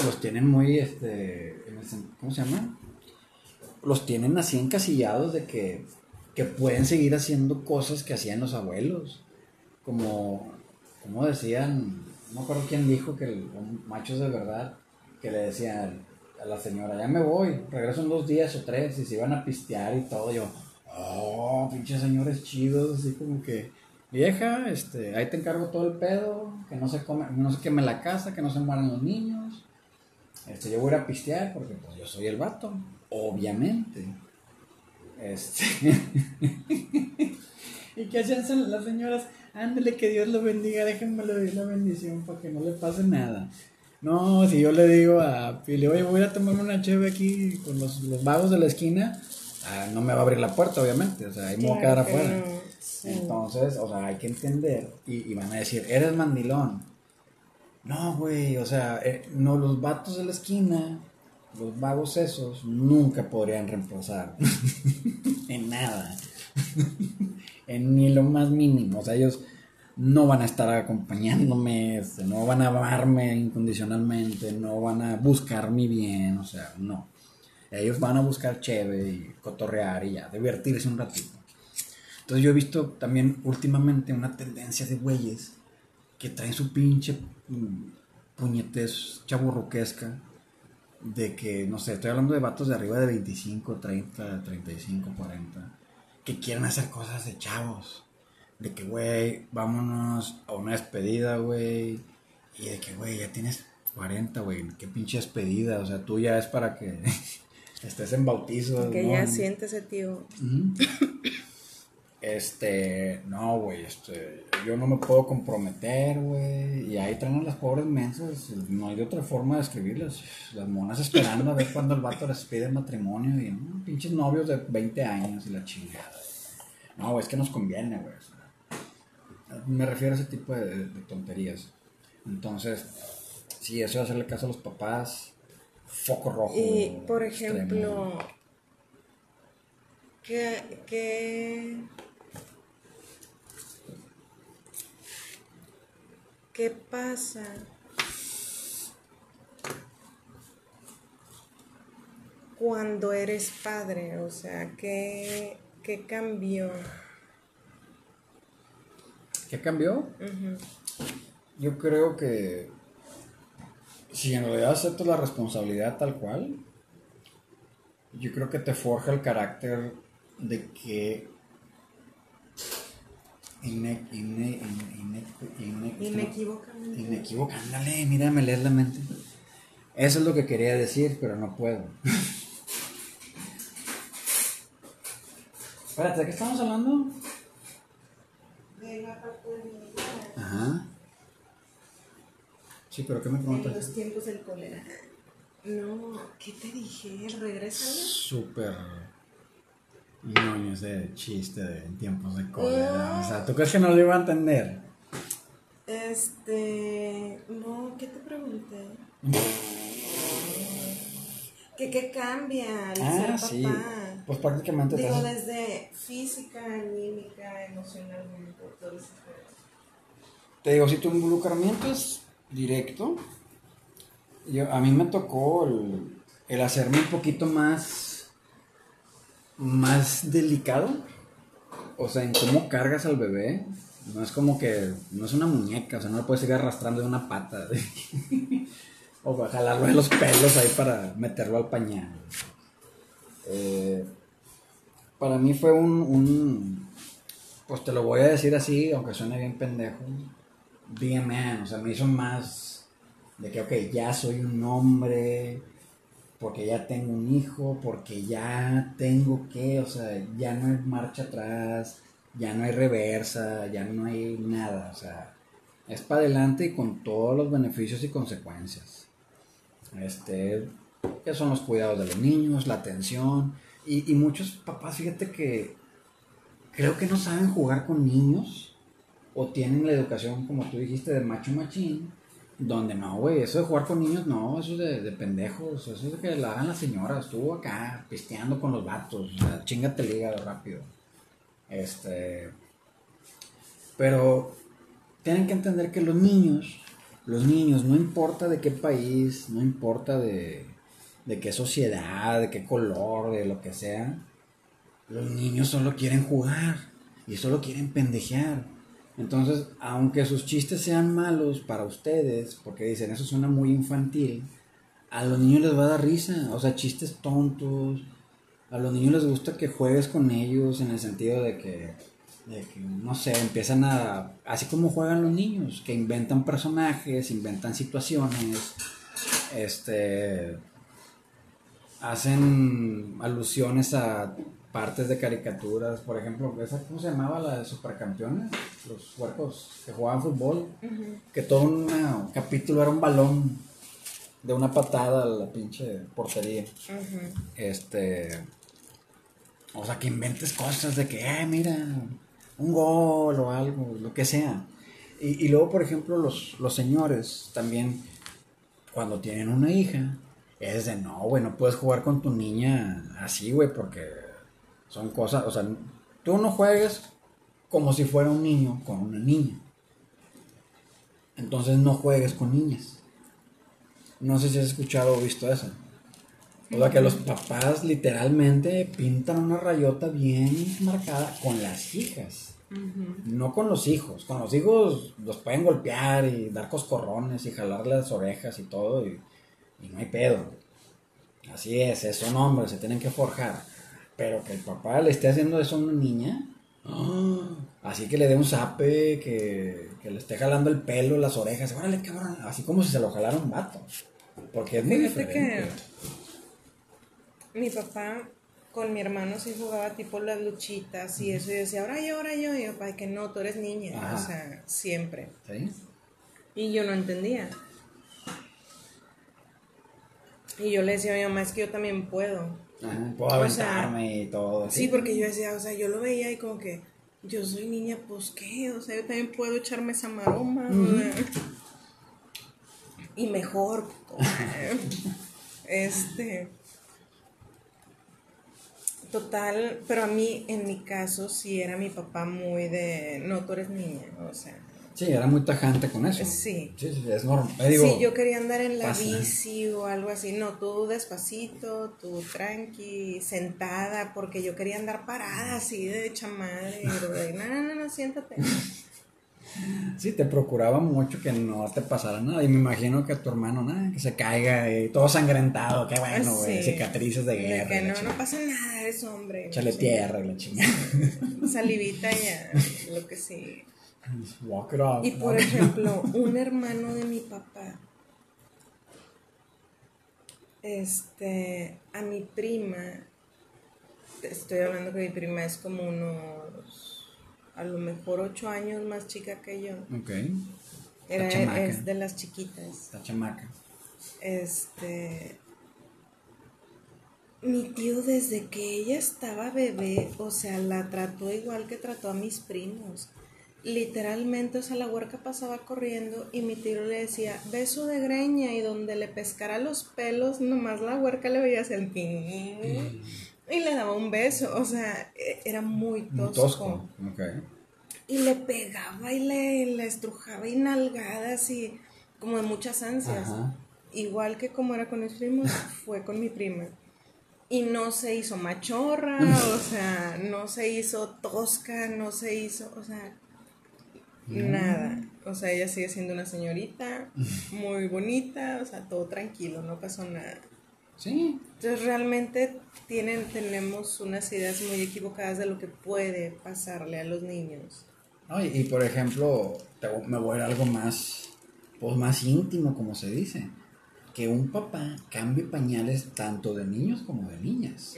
S2: los tienen muy, este, ¿cómo se llama? Los tienen así encasillados de que, que pueden seguir haciendo cosas que hacían los abuelos. Como, como decían, no me acuerdo quién dijo que el- machos de verdad, que le decían a la señora, ya me voy, regreso en dos días o tres, y se iban a pistear y todo, yo, oh, pinches señores chidos, así como que, vieja, este, ahí te encargo todo el pedo, que no se come, no se queme la casa, que no se mueran los niños, este, yo voy a pistear porque pues yo soy el vato, obviamente. Este. ¿Y qué hacían las señoras? Ándale, que Dios lo bendiga, déjenme le doy la bendición para que no le pase nada. No, si yo le digo a Pili, oye, voy a tomarme una cheve aquí con los, los vagos de la esquina, ah, no me va a abrir la puerta, obviamente, o sea, ahí me voy a quedar afuera.
S1: sí.
S2: Entonces, o sea, hay que entender y, y van a decir, eres mandilón. No, güey, o sea, eh, no, los vatos de la esquina, los vagos esos, nunca podrían reemplazar en nada, en ni lo más mínimo. O sea, ellos no van a estar acompañándome, este, no van a amarme incondicionalmente, no van a buscar mi bien, o sea, no. Ellos van a buscar chévere y cotorrear y ya, divertirse un ratito. Entonces yo he visto también últimamente una tendencia de güeyes que traen su pinche mm, puñetes chaburruquesca de que, no sé, estoy hablando de vatos de arriba de 25, 30, 35, 40, que quieren hacer cosas de chavos. De que, güey, vámonos a una despedida, güey. Y de que, güey, ya tienes 40, güey, qué pinche despedida. O sea, tú ya es para que estés en bautizo.
S1: Que
S2: ¿no?
S1: ya siente ese tío.
S2: Este, no, güey, este, yo no me puedo comprometer, güey. Y ahí traen a las pobres mensas, no hay de otra forma de escribirlas. Las monas esperando a ver cuándo el vato les pide matrimonio y ¿no? pinches novios de 20 años y la chingada. No, güey, es que nos conviene, güey. Me refiero a ese tipo de, de tonterías. Entonces, sí, eso de hacerle caso a los papás, foco rojo.
S1: Y, por
S2: extremo.
S1: ejemplo, ¿qué, qué, qué pasa cuando eres padre? O sea, ¿qué, qué cambió?
S2: ¿Qué cambió? Yo creo que si en realidad aceptas la responsabilidad tal cual, yo creo que te forja el carácter de que ine, ine, ine, ine- ine-
S1: Inequívocamente.
S2: inequívoca, ándale, mira, me lees la mente. Eso es lo que quería decir, pero no puedo. Espérate, ¿de qué estamos hablando?
S1: De la parte de mi vida.
S2: Ajá. Sí, pero ¿qué me
S1: En
S2: preguntas?
S1: los tiempos del cólera. No, ¿qué te dije? Regrésale.
S2: súper ñoño ese chiste de en tiempos de cólera. O sea, ¿tú crees que no lo iba a entender?
S1: Este. No, ¿qué te pregunté? ¿Qué, qué cambia al
S2: Ah,
S1: ser
S2: sí.
S1: papá?
S2: Pues prácticamente te
S1: Digo, desde física, anímica, emocionalmente, todo pedo.
S2: Te digo, si tu involucramiento es directo, yo, a mí me tocó el, hacerme un poquito más, más delicado. O sea, en cómo cargas al bebé. No es como que, no es una muñeca, o sea, no lo puedes seguir arrastrando de una pata. o jalarlo de los pelos ahí para meterlo al pañal. Eh, para mí fue un, un, pues te lo voy a decir así, aunque suene bien pendejo, bien man, o sea, me hizo más de que, ok, ya soy un hombre, porque ya tengo un hijo, porque ya tengo que, o sea, ya no hay marcha atrás, ya no hay reversa, ya no hay nada, o sea, es para adelante y con todos los beneficios y consecuencias. Este, que son los cuidados de los niños, la atención, y, y muchos papás, fíjate que creo que no saben jugar con niños o tienen la educación, como tú dijiste, de macho machín, donde no, güey, eso de jugar con niños, no, eso es de, de pendejos, eso es de que la hagan las señoras, estuvo acá pisteando con los vatos, o sea, chingate el hígado rápido. Este, pero tienen que entender que los niños, los niños, no importa de qué país, no importa de, de qué sociedad, de qué color, de lo que sea, los niños solo quieren jugar y solo quieren pendejear. Entonces, aunque sus chistes sean malos para ustedes, porque dicen eso suena muy infantil, a los niños les va a dar risa, o sea, chistes tontos. A los niños les gusta que juegues con ellos en el sentido de que, de que, no sé, empiezan a, así como juegan los niños, que inventan personajes, inventan situaciones, este, hacen alusiones a partes de caricaturas, por ejemplo, esa, ¿cómo se llamaba la de supercampeones? Los huercos que jugaban fútbol, que todo un capítulo era un balón de una patada a la pinche portería. Este, o sea, que inventes cosas de que, eh, mira, un gol o algo, lo que sea. Y, y luego, por ejemplo, los, los señores también, cuando tienen una hija, es de, no, güey, no puedes jugar con tu niña así, güey, porque son cosas, o sea, tú no juegues como si fuera un niño con una niña. Entonces no juegues con niñas. No sé si has escuchado o visto eso. O sea, que los papás literalmente pintan una rayota bien marcada con las hijas. No con los hijos. Con los hijos los pueden golpear y dar coscorrones y jalar las orejas y todo y, y no hay pedo. Así es, son hombres, se tienen que forjar. Pero que el papá le esté haciendo eso a una niña, ¡ah! así que le dé un zape, que, que, le esté jalando el pelo, las orejas, órale, cabrón, así como si se lo jalara un vato. Porque es muy diferente.
S1: que mi papá con mi hermano sí jugaba tipo las luchitas y eso, y decía, ahora yo, ahora yo, y yo, papá, que no, tú eres niña, o sea, siempre. ¿Sí? Y yo no entendía. Y yo le decía a mi mamá, es que yo también puedo.
S2: Ajá, puedo aventarme y todo.
S1: ¿sí? porque yo decía, o sea, yo lo veía y como que, yo soy niña, pues qué, o sea, yo también puedo echarme esa maroma. y mejor. este. Total, pero a mí, en mi caso, sí era mi papá muy de, no, tú eres niña, o sea,
S2: Sí, era muy tajante con eso.
S1: Sí.
S2: Sí, sí es normal.
S1: sí, yo quería andar en la bici o algo así. No, tú despacito, tú tranqui, sentada, porque yo quería andar parada así de hecha madre. no, no, no, no, siéntate.
S2: Sí, te procuraba mucho que no te pasara nada. Y me imagino que a tu hermano, nada, que se caiga y todo sangrentado, qué bueno, güey, cicatrices de guerra.
S1: que no, no pasa nada, eres hombre.
S2: Échale tierra la chingada.
S1: Salivita ya, lo que sí. Y por ejemplo, un hermano de mi papá, este, a mi prima, estoy hablando que mi prima es como unos, a lo mejor ocho años más chica que yo.
S2: Ok.
S1: Era, es de las chiquitas.
S2: La chamaca.
S1: Este, mi tío desde que ella estaba bebé, o sea, la trató igual que trató a mis primos literalmente, o sea, la huerca pasaba corriendo y mi tío le decía, beso de greña y donde le pescara los pelos, nomás la huerca le veía el y le daba un beso, o sea, e, era muy tosco. Y le pegaba y le, le estrujaba y nalgadas y como de muchas ansias. Igual que como era con mis primos, fue con mi prima. Y no se hizo machorra, o sea, no se hizo tosca, no se hizo, o sea, Nada. O sea, ella sigue siendo una señorita muy bonita, o sea, todo tranquilo, no pasó nada.
S2: Sí.
S1: Entonces realmente tienen, tenemos unas ideas muy equivocadas de lo que puede pasarle a los niños.
S2: y, por ejemplo, me voy a algo más, pues más íntimo, como se dice. Que un papá cambie pañales tanto de niños como de niñas.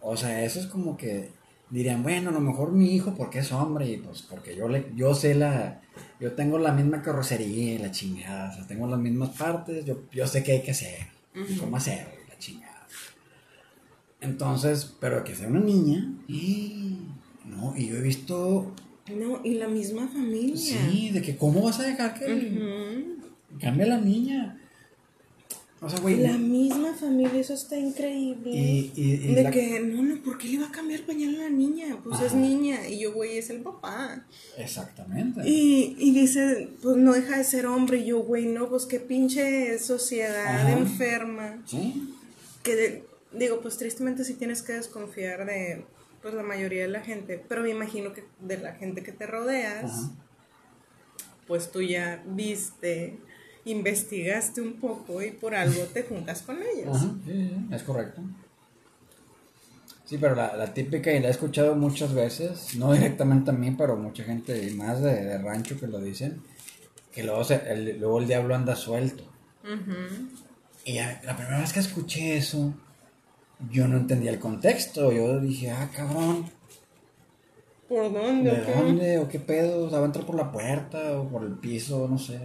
S2: O sea, eso es como que dirían, bueno, a lo mejor mi hijo porque es hombre y pues porque yo le, yo sé la, yo tengo la misma carrocería y la chingada, o sea, tengo las mismas partes, yo, yo sé qué hay que hacer, cómo hacer la chingada. Entonces, pero que sea una niña, y, no, y yo he visto...
S1: No, y la misma familia.
S2: Sí, de que cómo vas a dejar que cambie la niña.
S1: La misma familia, eso está increíble. de que, no, no, ¿por qué le va a cambiar pañal a la niña? Pues es niña. Y yo, güey, es el papá.
S2: Exactamente.
S1: Y, y dice, pues no deja de ser hombre. Y yo, güey, no, pues qué pinche sociedad enferma.
S2: Sí.
S1: Que digo, pues tristemente sí tienes que desconfiar de pues la mayoría de la gente. Pero me imagino que de la gente que te rodeas, pues tú ya viste investigaste un poco y por algo te juntas con ellos.
S2: sí, es correcto. Sí, pero la, típica, y la he escuchado muchas veces, no directamente a mí, pero mucha gente más de, rancho que lo dicen, que luego, el, luego el diablo anda suelto. Y la primera vez que escuché eso, yo no entendía el contexto. Yo dije, ah, cabrón.
S1: ¿Por dónde?
S2: ¿De dónde? ¿O qué pedo? O sea, va a entrar por la puerta o por el piso, no sé.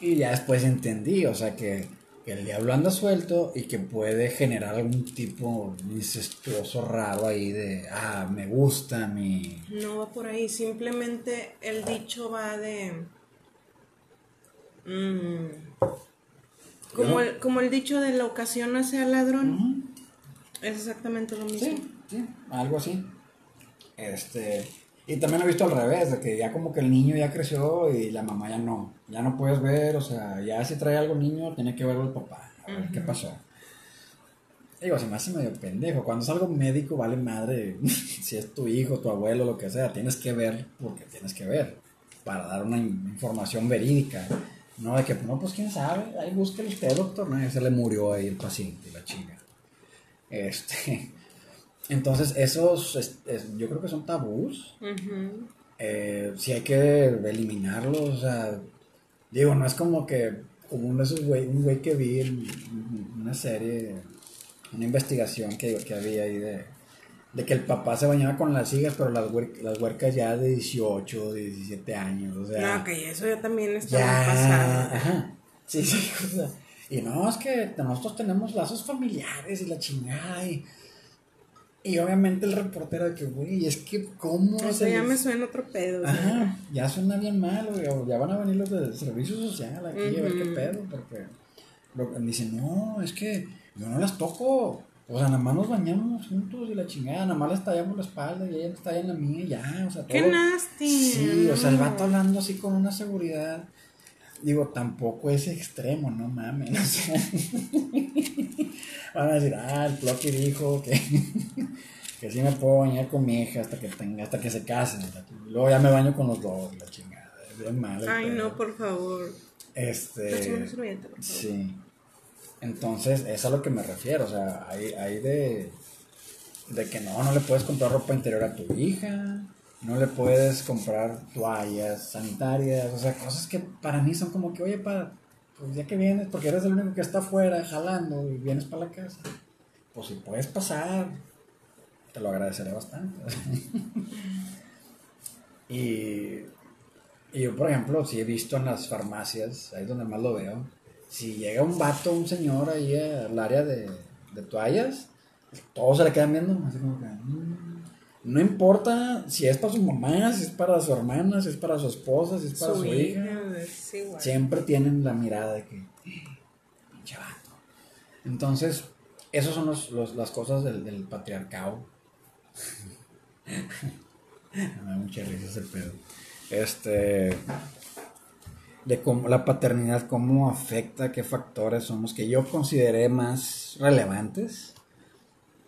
S2: Y ya después entendí, o sea, que, el diablo anda suelto y que puede generar algún tipo incestuoso raro ahí de, ah, me gusta mi...
S1: No va por ahí, simplemente el dicho va de... Mm, como, el, como el dicho de la ocasión hace al ladrón. Es exactamente lo mismo.
S2: Sí, sí, algo así. Este, y también he visto al revés, de que ya como que el niño ya creció y la mamá ya no, ya no puedes ver, o sea, ya si trae algo niño, tiene que verlo el papá, a ver qué pasó. digo, se me hace medio pendejo. Cuando es algo médico, vale madre. si es tu hijo, tu abuelo, lo que sea, tienes que ver porque tienes que ver. Para dar una información verídica. No de que, no, pues quién sabe, ahí busque usted, doctor. No, se le murió ahí el paciente, la chinga. Este. Entonces, esos, yo creo que son tabús. Eh, si hay que eliminarlos, o sea, digo, no es como que, como un güey, un güey que vi en una serie, una investigación que, que había ahí de, de que el papá se bañaba con las hijas, pero las, las huercas ya de 18, de 17 años, o sea.
S1: No, que eso ya también está pasando.
S2: Ajá. Sí, sí, o sea, y no, es que nosotros tenemos lazos familiares y la chingada y y obviamente el reportero de que, güey, es que cómo...
S1: Eso ya me suena otro pedo.
S2: Ajá, ya suena bien mal, güey, o ya van a venir los de servicio social aquí a ver qué pedo, porque lo, dicen, no, es que yo no las toco, o sea, nada más nos bañamos juntos y la chingada, nada más les tallamos la espalda y ella está en la mía y ya, o sea, todo.
S1: ¡Qué nasty!
S2: Sí, o sea, el vato hablando así con una seguridad, digo, tampoco es extremo, no mames, o sea... Van a decir, ah, el Plocky dijo que, que sí me puedo bañar con mi hija hasta que tenga, hasta que se casen. luego ya me baño con los dos, la chingada. Es bien mal.
S1: Ay, no, por favor.
S2: Este. Sí. Entonces, es a lo que me refiero. O sea, hay, hay de. De que no, no le puedes comprar ropa interior a tu hija. No le puedes comprar toallas sanitarias. O sea, cosas que para mí son como que, oye, para pues ya que vienes, porque eres el único que está afuera jalando y vienes para la casa, pues si puedes pasar, te lo agradeceré bastante. y, yo, por ejemplo, si he visto en las farmacias, ahí es donde más lo veo, si llega un vato, un señor ahí al área de, toallas, todos se le quedan viendo, así como que... Mm". No importa si es para su mamá, si es para su hermana, si es para su esposa, si es para su, hija. Siempre tienen la mirada de que, pinche vato. Entonces, esas son los, las cosas del, del patriarcado. Me da mucha risa ese pedo. Este. De cómo la paternidad, cómo afecta, qué factores son los que yo consideré más relevantes.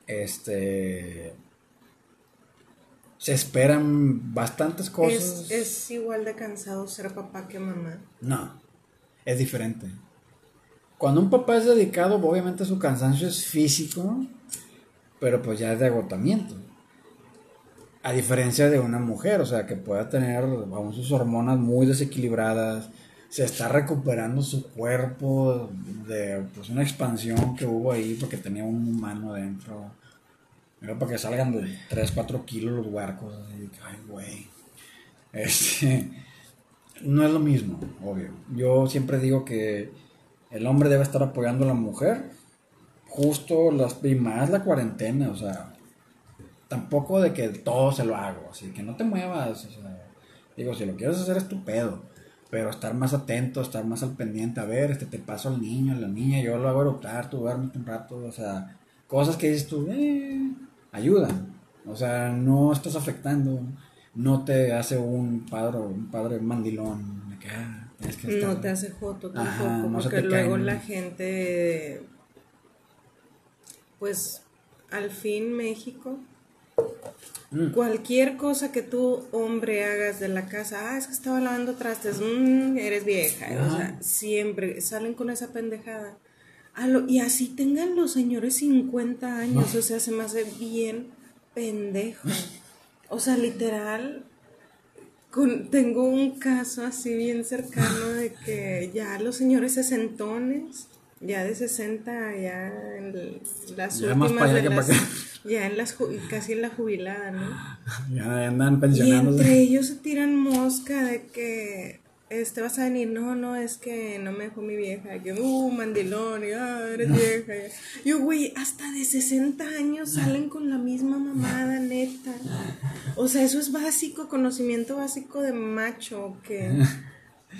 S2: Este se esperan bastantes cosas.
S1: ¿Es, igual de cansado ser papá que mamá?
S2: No, es diferente. Cuando un papá es dedicado, obviamente su cansancio es físico, pero pues ya es de agotamiento. A diferencia de una mujer, o sea, que pueda tener vamos, sus hormonas muy desequilibradas, se está recuperando su cuerpo de pues, una expansión que hubo ahí porque tenía un humano dentro era para que salgan de 3, 4 kilos los huarcos. Así ay, güey. Este, no es lo mismo, obvio. Yo siempre digo que el hombre debe estar apoyando a la mujer. Justo las, y más la cuarentena, o sea, tampoco de que todo se lo hago, así que no te muevas, o sea, digo, si lo quieres hacer es tu pedo, pero estar más atento, estar más al pendiente, a ver, este te paso al niño, a la niña, yo lo hago adoptar, tú duermes un rato, o sea, cosas que dices tú, eh, ayudan. O sea, no estás afectando, no te hace un padre, un padre mandilón.
S1: Ah, no te hace foto tampoco, porque luego la gente, pues, al fin México, mm. cualquier cosa que tú, hombre, hagas de la casa, ah, es que estaba lavando trastes, mm, eres vieja, o sea, siempre salen con esa pendejada y así tengan los señores 50 años, o sea, se me hace bien pendejo. O sea, literal, tengo un caso así bien cercano de que ya los señores sesentones, ya de 60, ya en las últimas de las, ya en las casi en la jubilada, ¿no?
S2: Ya andan pensionándose.
S1: Y entre ellos se tiran mosca de que este, vas a venir, no, no, es que no me dejó mi vieja, que, uh, mandilón, y, ah, eres vieja. Yo, güey, hasta de 60 años salen con la misma mamada, neta. O sea, eso es básico, conocimiento básico de macho, que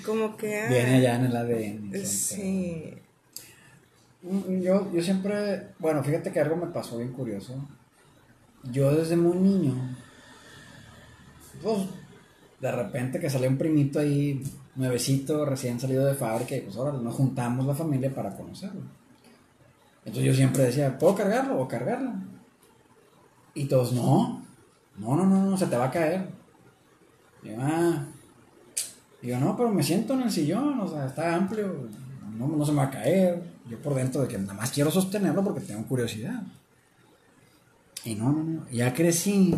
S1: como que...
S2: Ah, Viene allá en el ADN.
S1: Sí.
S2: Mm, yo, yo siempre, bueno, fíjate que algo me pasó bien curioso. Yo desde muy niño, pues, de repente que salió un primito ahí nuevecito, recién salido de fábrica, y pues ahora nos juntamos la familia para conocerlo. Entonces yo siempre decía, ¿puedo cargarlo o cargarla? Y todos, no, no, no, no, no, se te va a caer. Y yo, ah. No, pero me siento en el sillón, o sea, está amplio, no, no se me va a caer. Yo por dentro de que nada más quiero sostenerlo porque tengo curiosidad. Y no, no, no, ya crecí.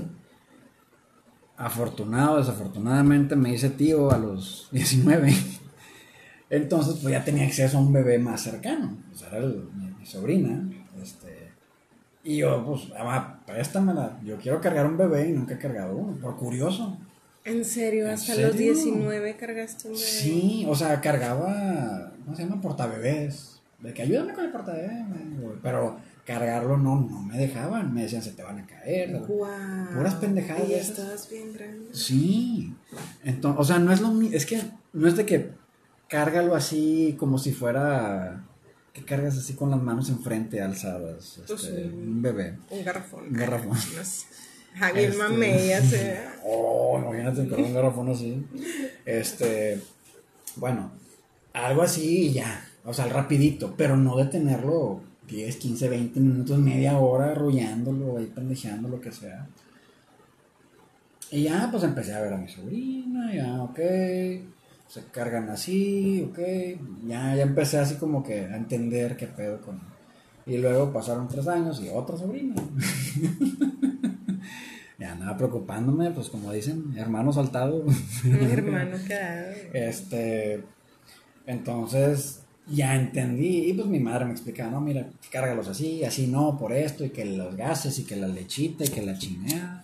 S2: Afortunado, desafortunadamente me hice tío a los 19. Entonces, pues ya tenía acceso a un bebé más cercano. Sea, era el- mi, mi sobrina. Este, y yo, pues, mamá, préstamela. Yo quiero cargar un bebé y nunca he cargado uno, por curioso.
S1: ¿En serio?
S2: ¿En
S1: ¿Hasta
S2: serio?
S1: los 19 cargaste un bebé?
S2: Sí, o sea, cargaba, ¿cómo se llama? Portabebés. De que ayúdame con el portabebé, güey. pero cargarlo no, no me dejaban. Me decían, se te van a caer.
S1: Guau.
S2: Puras pendejadas
S1: Y bien grande.
S2: Sí. Entonces, o sea, no es lo mismo. Es que no es de que cárgalo así como si fuera. Que cargas así con las manos enfrente alzadas.
S1: Pues
S2: este. Un bebé.
S1: Un garrafón.
S2: Un garrafón.
S1: Sé. Javier
S2: Este-
S1: Mamey, ya sé.
S2: Oh, imagínate con un garrafón así. Este. Bueno, algo así y ya. O sea, rapidito. Pero no detenerlo 10, 15, 20 minutos, media hora arrullándolo, ahí pendejeando, lo que sea. Y ya, pues empecé a ver a mi sobrina, ya, ok. Se cargan así, ok. Ya, ya empecé así como que a entender qué pedo con. Y luego pasaron tres años y otra sobrina. ya andaba preocupándome, pues como dicen, hermano saltado.
S1: Hermano quedado.
S2: Este, entonces ya entendí, y pues mi madre me explicaba, no, mira, cárgalos así, así no, por esto, y que los gases, y que la lechita, y que la chinea.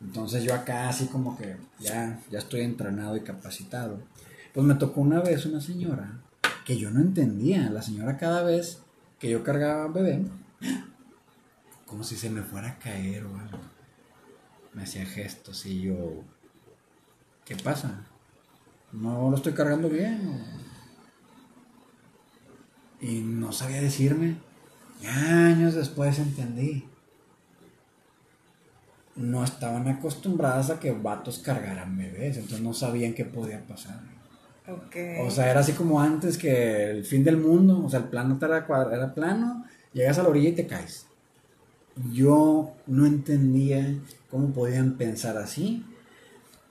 S2: Entonces yo acá así como que ya, ya estoy entrenado y capacitado. Pues me tocó una vez una señora que yo no entendía, la señora cada vez que yo cargaba al bebé, como si se me fuera a caer o algo. Me hacía gestos y yo, ¿qué pasa? no lo estoy cargando bien. Y no sabía decirme. Y años después entendí. No estaban acostumbradas a que vatos cargaran bebés, entonces no sabían qué podía pasar.
S1: Ok.
S2: O sea, era así como antes que el fin del mundo, o sea, el plano era, era plano, llegas a la orilla y te caes. Yo no entendía cómo podían pensar así,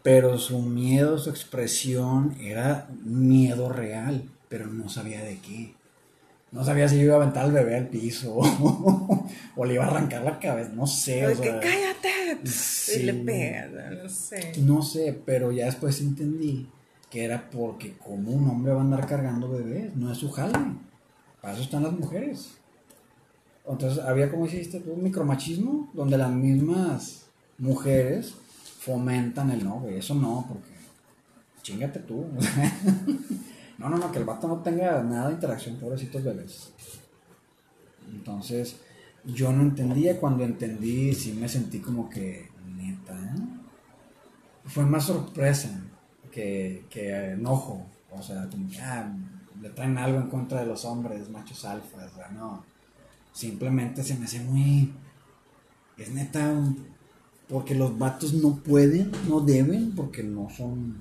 S2: pero su miedo, su expresión era miedo real, pero no sabía de qué. No sabía si yo iba a aventar al bebé al piso o le iba a arrancar la cabeza, no sé. O
S1: que
S2: sea,
S1: cállate.
S2: sí.
S1: Y le pegas, no sé.
S2: no sé, pero ya después entendí que era porque como un hombre va a andar cargando bebés, no es su jale. Para eso están las mujeres. Entonces había, como hiciste tú, un micromachismo donde las mismas mujeres fomentan el no, güey, eso no, porque chingate tú. no, no, no, que el vato no tenga nada de interacción, pobrecitos bebés. Entonces, yo no entendía, cuando entendí, sí me sentí como que, neta, fue más sorpresa que, que enojo. O sea, como que, ah, le traen algo en contra de los hombres, machos alfas, o no. Simplemente se me hace muy. Es neta, porque los vatos no pueden, no deben, porque no son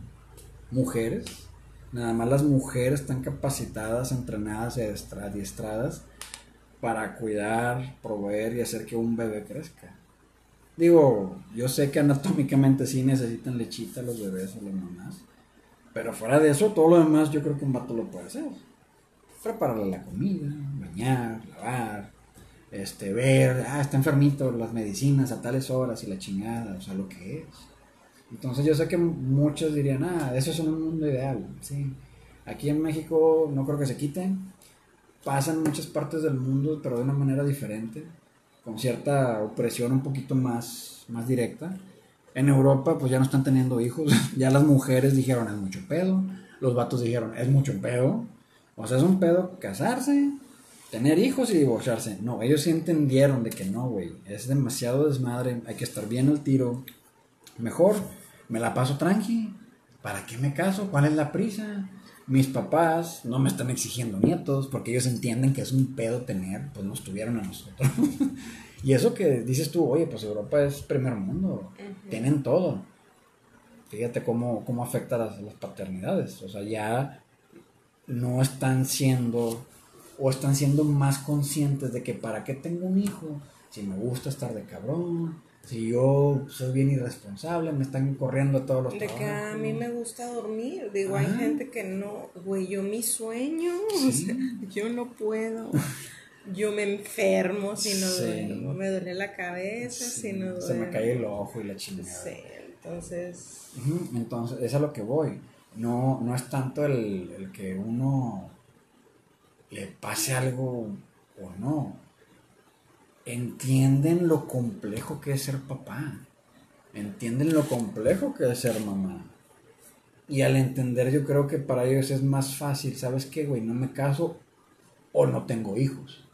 S2: mujeres. Nada más las mujeres están capacitadas, entrenadas y adiestra- adiestradas para cuidar, proveer y hacer que un bebé crezca. Digo, yo sé que anatómicamente sí necesitan lechita los bebés o las mamás, pero fuera de eso, todo lo demás yo creo que un vato lo puede hacer. Prepararle la comida, bañar, lavar, este, ver, ah, está enfermito, las medicinas a tales horas y la chingada, o sea, lo que es. Entonces yo sé que muchos dirían, ah, eso es un mundo ideal, sí. Aquí en México no creo que se quite, pasa en muchas partes del mundo, pero de una manera diferente, con cierta opresión un poquito más, más directa. En Europa, pues ya no están teniendo hijos, ya las mujeres dijeron es mucho pedo, los vatos dijeron es mucho pedo, o sea, es un pedo casarse, tener hijos y divorciarse. No, ellos sí entendieron de que no, güey, es demasiado desmadre, hay que estar bien al tiro. Mejor me la paso tranqui, ¿para qué me caso? ¿Cuál es la prisa? Mis papás no me están exigiendo nietos porque ellos entienden que es un pedo tener, pues nos tuvieron a nosotros. y eso que dices tú, oye, pues Europa es primer mundo, tienen todo. Fíjate cómo, cómo afecta las, las paternidades. O sea, ya no están siendo o están siendo más conscientes de que para qué tengo un hijo, si me gusta estar de cabrón, si yo soy bien irresponsable, me están corriendo a todos los
S1: De que a mí me gusta dormir. Digo, hay
S2: Ajá.
S1: gente que no, güey, yo mi sueño, o
S2: Sí.
S1: sea, yo no puedo. Yo me enfermo si no
S2: Sí.
S1: duermo, me duele la cabeza
S2: Sí,
S1: si no duermo.
S2: se me cae el ojo y la chingada.
S1: Sí, entonces,
S2: Entonces, es a lo que voy. No, no es tanto el, el que uno le pase algo o no. Entienden lo complejo que es ser papá. Entienden lo complejo que es ser mamá. Y al entender, yo creo que para ellos es más fácil, ¿sabes qué, güey? No me caso o no tengo hijos.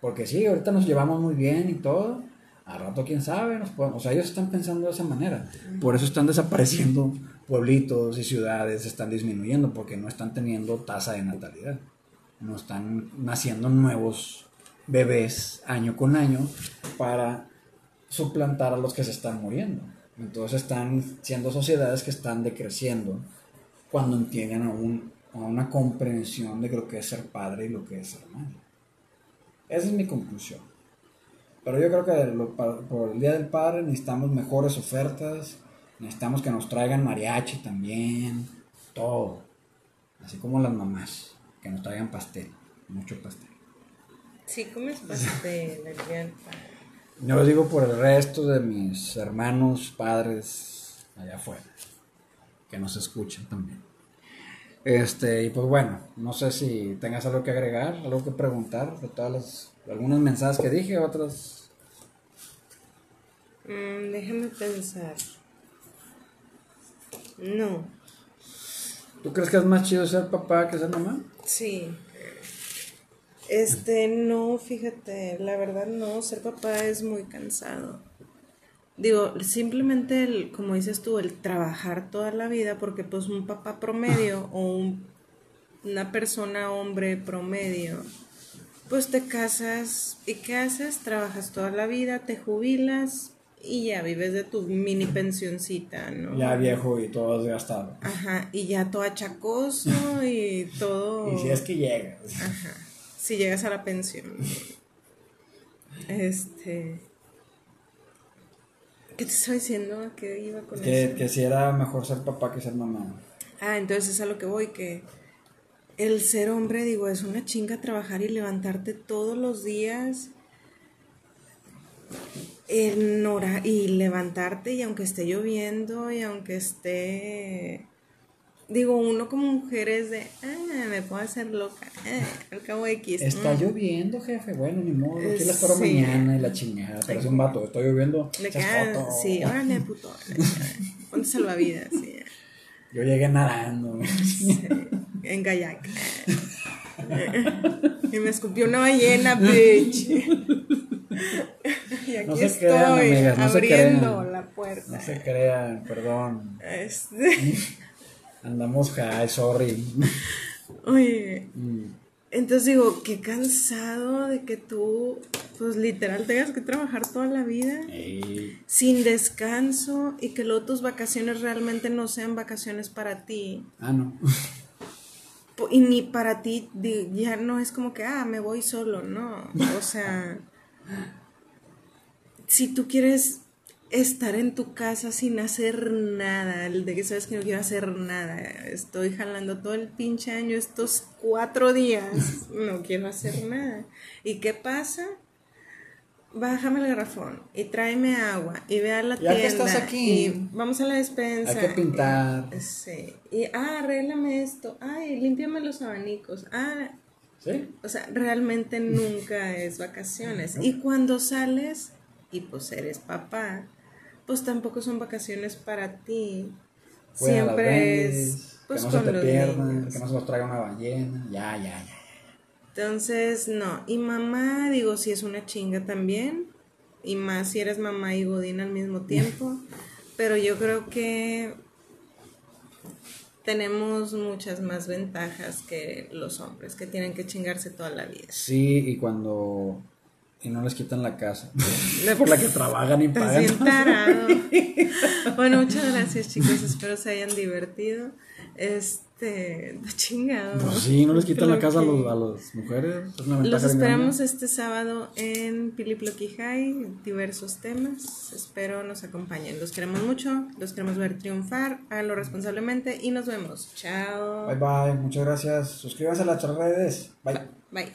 S2: Porque sí, ahorita nos llevamos muy bien y todo. A rato, quién sabe, nos o sea, ellos están pensando de esa manera. Por eso están desapareciendo pueblitos y ciudades, están disminuyendo, porque no están teniendo tasa de natalidad. No están naciendo nuevos bebés año con año para suplantar a los que se están muriendo. Entonces están siendo sociedades que están decreciendo cuando entienden a, un- a una comprensión de lo que es ser padre y lo que es ser madre. Esa es mi conclusión. Pero yo creo que por el Día del Padre necesitamos mejores ofertas, necesitamos que nos traigan mariachi también, todo. Así como las mamás, que nos traigan pastel, mucho pastel.
S1: Sí comes pastel.
S2: Yo lo digo por el resto de mis hermanos, padres allá afuera, que nos escuchan también. Este, y pues bueno, no sé si tengas algo que agregar, algo que preguntar de todas las, algunos mensajes que dije, otras.
S1: Mm, déjame pensar. No,
S2: ¿Tú crees que es más chido ser papá que ser mamá?
S1: sí. Este, no, fíjate, la verdad no, ser papá es muy cansado. Digo, simplemente, el, como dices tú, el trabajar toda la vida, porque pues un papá promedio o un- una persona, hombre promedio, pues te casas y ¿qué haces? Trabajas toda la vida, te jubilas y ya vives de tu mini pensioncita, ¿no?
S2: Ya viejo y todo desgastado.
S1: Ajá, y ya todo achacoso y todo...
S2: Y si es que llega.
S1: Ajá, si llegas a la pensión. Este... ¿Qué te estoy diciendo? ¿A qué iba con
S2: Que,
S1: eso?
S2: que si era mejor ser papá que ser mamá.
S1: Ah, entonces es a lo que voy, que el ser hombre, digo, es una chinga trabajar y levantarte todos los días en hora y levantarte y aunque esté lloviendo y aunque esté digo uno como mujer es de ah me puedo hacer loca ah, al cabo X
S2: Está
S1: mm.
S2: lloviendo, jefe. Bueno, ni modo. Aquí la espero
S1: sí.
S2: mañana y la chingada. Pero es un vato. Está lloviendo.
S1: Le queda-
S2: foto.
S1: sí órale puto ponte salvavidas sí,
S2: Yo llegué nadando.
S1: sí, en kayak y me escupió una ballena bitch y aquí
S2: No se
S1: estoy
S2: crean, amigas, no se
S1: abriendo
S2: crean.
S1: la puerta
S2: No se crean, perdón.
S1: Este,
S2: Andamos high, sorry.
S1: oye
S2: Mm.
S1: Entonces digo, qué cansado de que tú, pues literal, tengas que trabajar toda la vida
S2: Ey,
S1: sin descanso y que luego tus vacaciones realmente no sean vacaciones para ti.
S2: Ah, no.
S1: Y ni para ti, ya no es como que, ah, me voy solo, no. O sea, si tú quieres estar en tu casa sin hacer nada, el de que sabes que no quiero hacer nada, estoy jalando todo el pinche año, estos cuatro días, no quiero hacer nada. ¿Y qué pasa? Bájame el garrafón y tráeme agua y ve a la
S2: Ya
S1: tienda.
S2: que estás aquí,
S1: y vamos a la despensa.
S2: Hay que pintar.
S1: Sí. Y, ah, arréglame esto. Ay, límpiame los abanicos. Ah,
S2: ¿Sí?
S1: o sea, realmente nunca es vacaciones. Y cuando sales y pues eres papá, pues tampoco son vacaciones para ti. Siempre es pues
S2: que no se
S1: con
S2: te
S1: los
S2: pierdan,
S1: niños.
S2: que no se nos traiga una ballena. Ya, ya, ya.
S1: Entonces, no. Y mamá, digo, si es una chinga también. Y más si eres mamá y godín al mismo tiempo. Pero yo creo que tenemos muchas más ventajas que los hombres, que tienen que chingarse toda la vida.
S2: Sí, y cuando. Y no les quitan la casa. Por la que trabajan y pagan.
S1: bien tarado. Bueno, muchas gracias chicos, espero se hayan divertido. Este, chingado.
S2: Pues sí, no les quitan la casa a, los, a las mujeres. Es una ventaja
S1: Los esperamos
S2: grande.
S1: este sábado en Piliploqui High, diversos temas. Espero nos acompañen. Los queremos mucho, los queremos ver triunfar, háganlo responsablemente y nos vemos. Chao.
S2: Bye bye, muchas gracias. Suscríbanse a las redes. Bye.
S1: Bye.